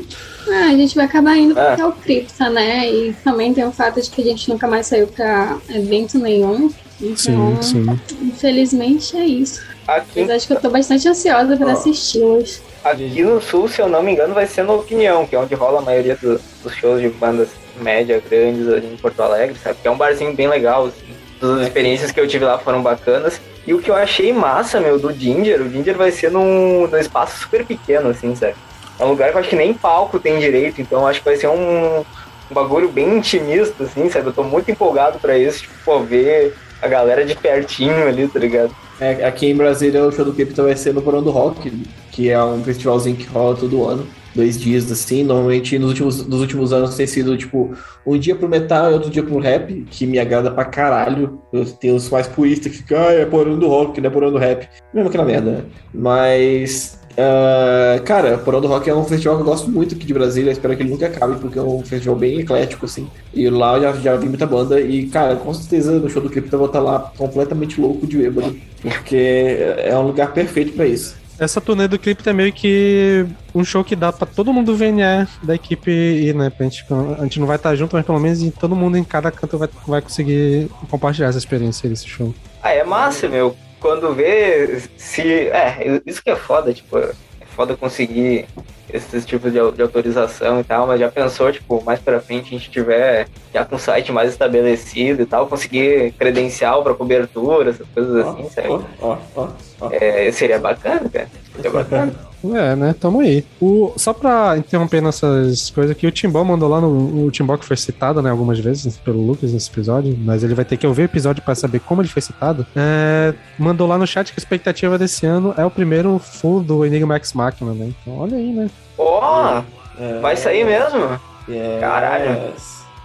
Ah, a gente vai acabar indo É. porque é o Cripta, né? E também tem o fato de que a gente nunca mais saiu pra evento nenhum. Então, Sim, sim. infelizmente é isso. Aqui, Mas acho que eu tô bastante ansiosa pra Ó. assisti-los. aqui no sul, se eu não me engano, vai ser no Opinião, que é onde rola a maioria do- dos shows de bandas média, grandes ali em Porto Alegre, sabe? Que é um barzinho bem legal, assim. Todas as experiências que eu tive lá foram bacanas. E o que eu achei massa, meu, do Ginger, o Ginger vai ser num, num espaço super pequeno, assim, sabe? É um lugar que eu acho que nem palco tem direito, então acho que vai ser um, um bagulho bem intimista, assim, sabe? Eu tô muito empolgado pra isso, tipo, pô, ver a galera de pertinho ali, tá ligado? É, aqui em Brasília o show do Cripta vai ser no Porão do Rock, que é um festivalzinho que rola todo ano. Dois dias assim, normalmente nos últimos, nos últimos anos tem sido tipo um dia pro metal e outro dia pro rap, que me agrada pra caralho. Eu tenho os mais puristas que ficam, ah, é porão do rock, não é porão do rap. Mesmo que na merda, né? Mas. Ah, cara, Porão do Rock é um festival que eu gosto muito aqui de Brasília, espero que ele nunca acabe, porque é um festival bem eclético, assim. E lá eu já, já vi muita banda, e, cara, com certeza no show do Cripta eu vou estar lá completamente louco de bêbado, porque é um lugar perfeito pra isso. Essa turnê do clipe é meio que um show que dá pra todo mundo VNE da equipe ir, né? Pra gente, a gente não vai estar junto, mas pelo menos em- todo mundo em cada canto vai, vai conseguir compartilhar essa experiência desse show. Ah, é massa, meu. Quando vê se. É, isso que é foda, tipo, é foda conseguir esses tipos de, de autorização e tal, mas já pensou, tipo, mais pra frente a gente tiver já com o site mais estabelecido e tal, conseguir credencial pra cobertura, essas coisas assim, sabe? Ó, ó. É, seria bacana, cara. É, né? Tamo aí. O, só pra interromper nessas coisas aqui, o Timbó mandou lá no. O Timbó que foi citado, né, algumas vezes pelo Lucas nesse episódio, mas ele vai ter que ouvir o episódio pra saber como ele foi citado. É, mandou lá no chat que a expectativa desse ano é o primeiro full do Enigma X Machina, né? Então olha aí, né? Ó, É, vai sair mesmo? é, Caralho.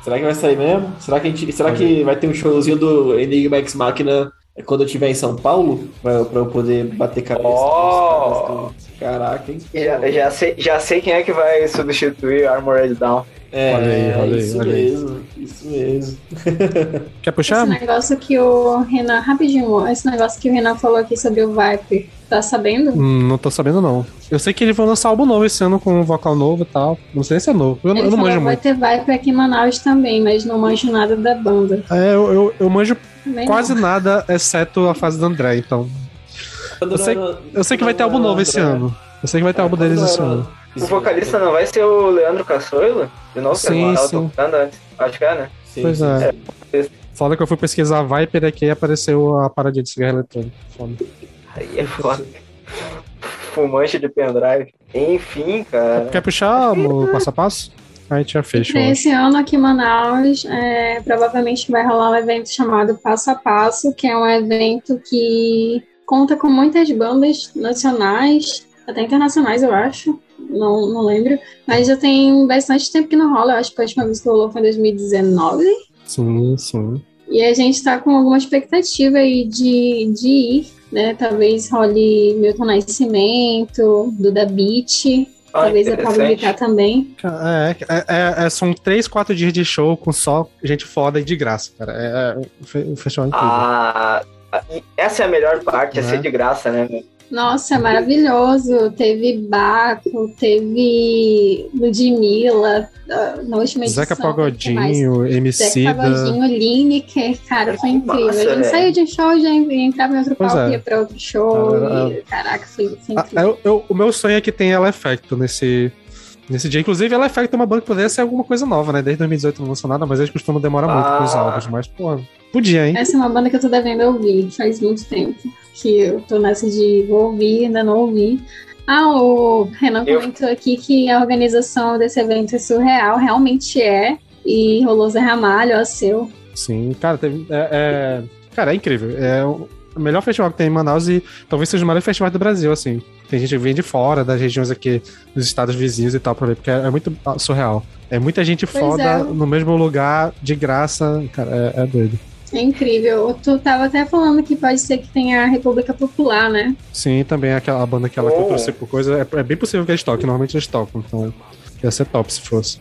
Será que vai sair mesmo? Será que, a gente, será que vai ter um showzinho do Enigma X Machina quando eu estiver em São Paulo? Pra, pra eu poder bater cabeça do- Caraca, hein? Já, já, sei, já sei quem é que vai substituir Armored Down. É, Olha aí, olha aí, isso olha aí. mesmo, isso mesmo. Quer puxar? Esse negócio que o Renan, rapidinho, esse negócio que o Renan falou aqui sobre o Viper, tá sabendo? Hum, não tô sabendo, não. Eu sei que eles vão lançar álbum novo esse ano com um vocal novo e tal. Não sei se é novo. Eu, não- Ele eu não falou manjo vai muito. ter Viper aqui em Manaus também, mas não manjo nada da banda. É, eu, eu, eu manjo Quase não. nada, exceto a fase do André, então. Eu sei- Eu sei que vai ter álbum novo esse ano. Eu sei que vai ter álbum deles esse ano. O vocalista não vai ser o Leandro Cassoilo? De novo, que Sim, tava sim. Acho que é, né? Sim, Pois sim, é. sim. Foda que eu fui pesquisar Viper aqui e apareceu a paradinha de cigarro eletrônico. Foda. Aí é foda. Fumante de pendrive. Enfim, cara. Quer puxar o passo a passo? Aí já acho. esse ano aqui em Manaus, é, provavelmente vai rolar um evento chamado Passo a Passo, que é um evento que conta com muitas bandas nacionais, até internacionais, eu acho. Não, não lembro. Mas já tem bastante tempo que não rola. Eu acho que a última vez que rolou foi em 2019. Sim, sim. E a gente tá com alguma expectativa aí de, de ir, né? Talvez role Milton Nascimento, Duda Beat, Ah, talvez a Pablo interessante. Vittar também. É, é, é- é- são três, quatro dias de show com só gente foda e de graça, cara. É, é um fe- festival incrível. Ah, essa é a melhor parte, é Né? ser de graça, né? Nossa, é maravilhoso. Teve Baco, teve Ludmilla, ah, na última edição. Zeca? Pagodinho, Zeca Emicida. Pagodinho, Lineker, cara, foi incrível. massa, a gente velho. saiu de um show, já entrava em outro Pois palco, é. ia pra outro show. E, caraca, foi, foi Ah, incrível. eu- eu- o meu sonho é que tenha ela Effecto nesse, nesse dia. Inclusive, ela Effecto é uma banda que poderia ser alguma coisa nova, né? Desde 2018 não lançou nada, mas eles costumam demorar muito com os Ah. álbuns. Mas, pô, podia, hein? Essa é uma banda que eu tô devendo ouvir, faz muito tempo que eu tô nessa de vou ouvir, ainda não ouvi. Ah, o Renan Eu- comentou aqui que a organização desse evento é surreal, realmente é. E rolou Zé Ramalho, ó, seu. Sim, cara, teve, é, é- cara, é incrível. É o melhor festival que tem em Manaus e talvez seja o maior festival do Brasil, assim. Tem gente que vem de fora, das regiões aqui, dos estados vizinhos e tal, pra ver, porque é, é muito ah, surreal. É muita gente Pois foda é. no mesmo lugar, de graça. Cara, é, é doido. É incrível. Tu tava até falando que pode ser que tenha a República Popular, né? Sim, também aquela banda que eu Oh. torci por coisa. É, é bem possível que eles toquem, normalmente eles tocam, então ia ser top se fosse.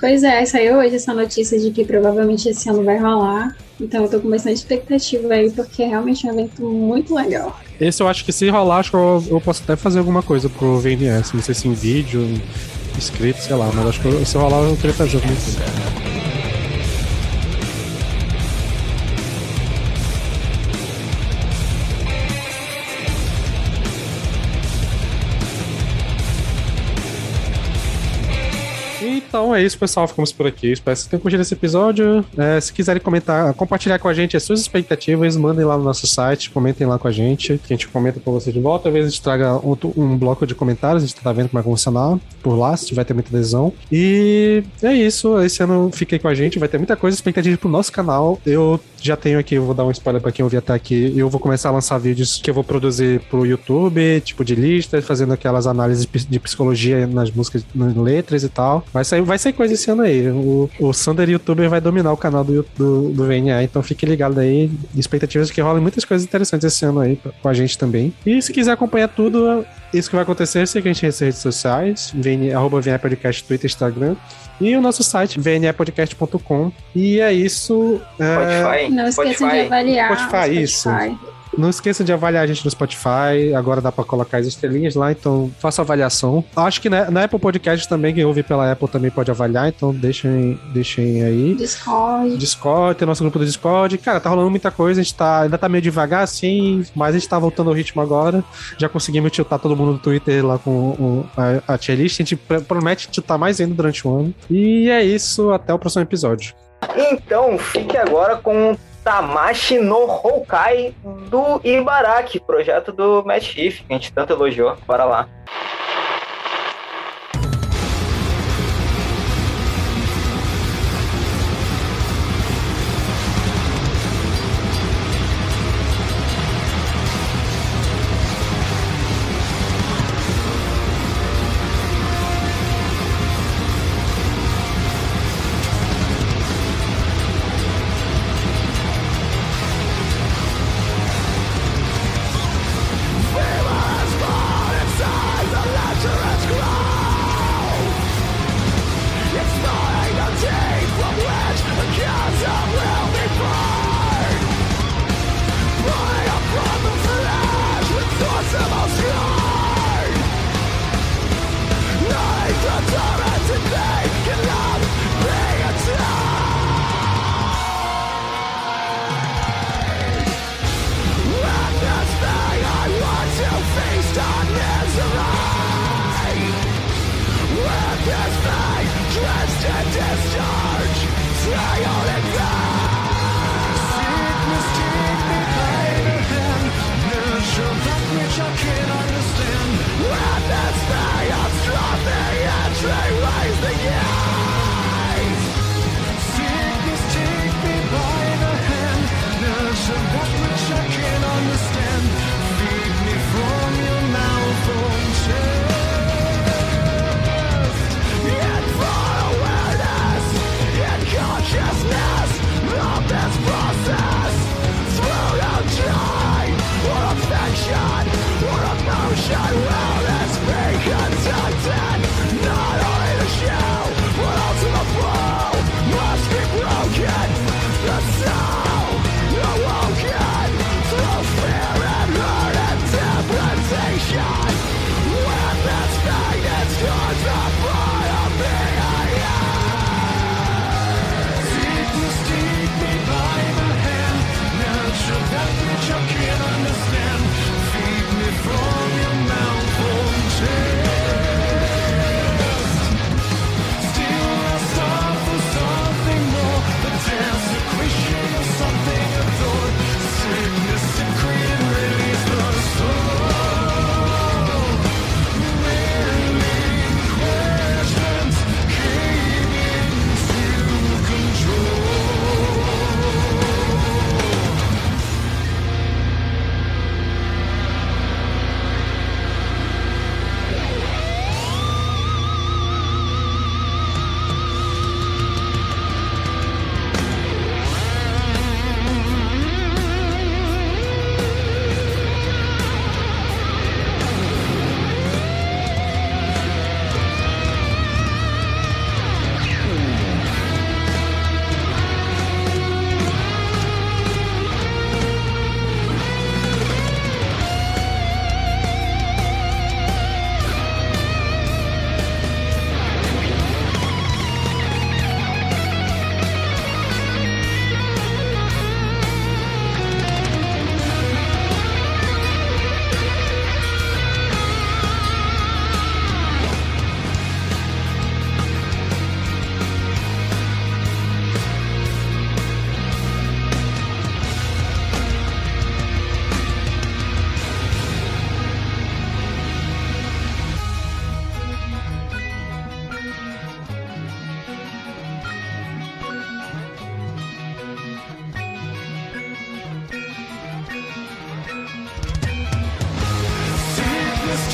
Pois é, saiu hoje essa notícia de que provavelmente esse ano vai rolar. Então eu tô com bastante expectativa aí, porque é realmente um evento muito legal. Esse eu acho que se rolar, acho que eu, eu posso até fazer alguma coisa pro VNS. Não sei se em vídeo, escrito, sei lá, mas acho que se rolar eu queria fazer alguma coisa. Então é isso, pessoal. Ficamos por aqui. Espero que vocês tenham curtido esse episódio. É, se quiserem comentar, compartilhar com a gente as suas expectativas, mandem lá no nosso site, comentem lá com a gente, que a gente comenta com vocês de volta. Vezes a gente traga outro, um bloco de comentários, a gente tá vendo como é que por lá, se tiver ter muita adesão. E é isso. Esse ano fiquei com a gente, vai ter muita coisa, expectativa pro nosso canal. Eu já tenho aqui, eu vou dar um spoiler pra quem ouvir até aqui. Eu vou começar a lançar vídeos que eu vou produzir pro YouTube, tipo de listas, fazendo aquelas análises de psicologia nas músicas, nas letras e tal. Vai sair vai ser coisa esse ano aí. O, o Sander YouTuber vai dominar o canal do, do, do VNA, então fique ligado aí. Expectativas que rolam muitas coisas interessantes esse ano aí com a gente também. E se quiser acompanhar tudo, isso que vai acontecer, siga a gente nas redes sociais, VN, arroba Podcast, Twitter, Instagram. E o nosso site, vnapodcast.com. E é isso. É... Não esqueça de avaliar. Spotify, Spotify. isso. Não esqueça de avaliar a gente no Spotify. Agora dá para colocar as estrelinhas lá, então faça avaliação. Acho que na, na, Apple Podcast também, quem ouve pela Apple também pode avaliar, então deixem, deixem aí. Discord. Discord, tem nosso grupo do Discord. Cara, tá rolando muita coisa, a gente tá, ainda tá meio devagar assim, mas a gente tá voltando ao ritmo agora. Já conseguimos tiltar todo mundo no Twitter lá com o, a, a tier list. A gente promete tiltar mais ainda durante o ano. E é isso, até o próximo episódio. Então, fique agora com Tamashi no Houkai do Ibaraki, projeto do Matt Heath, que a gente tanto elogiou. Bora lá.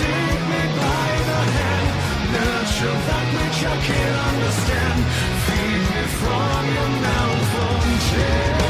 take me by the hand Nurture that which I can't understand. Feed me from your mouth oh, on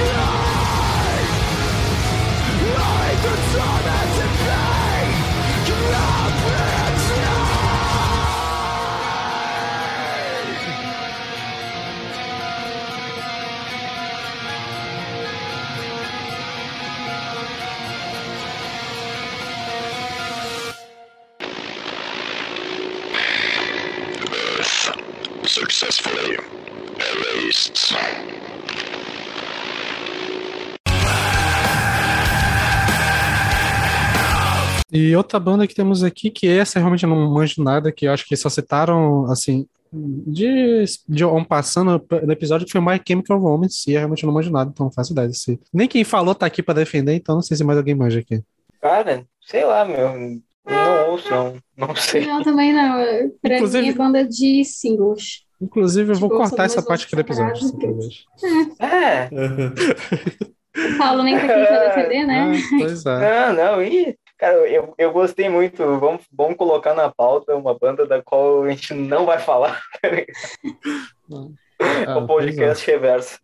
i Light! Light the tormented pain! Light! E outra banda que temos aqui, que essa realmente eu não manjo nada, que eu acho que só citaram, assim, de, de um passando no episódio, que foi My Chemical Romance, e eu realmente não manjo nada, então não faço ideia desse. Nem quem falou tá aqui pra defender, então não sei se mais alguém manja aqui. Cara, sei lá, meu. Não ouço, não. Não sei. Não, também não. Pra Inclusive- mim é banda de singles. Inclusive, eu vou Tipo, cortar essa parte aqui do episódio. É. O Paulo nem tá aqui pra defender, né? Ah, pois é. Não, não, e. Cara, eu, eu gostei muito. Vamos, vamos colocar na pauta uma banda da qual a gente não vai falar. Ah, o podcast reverso.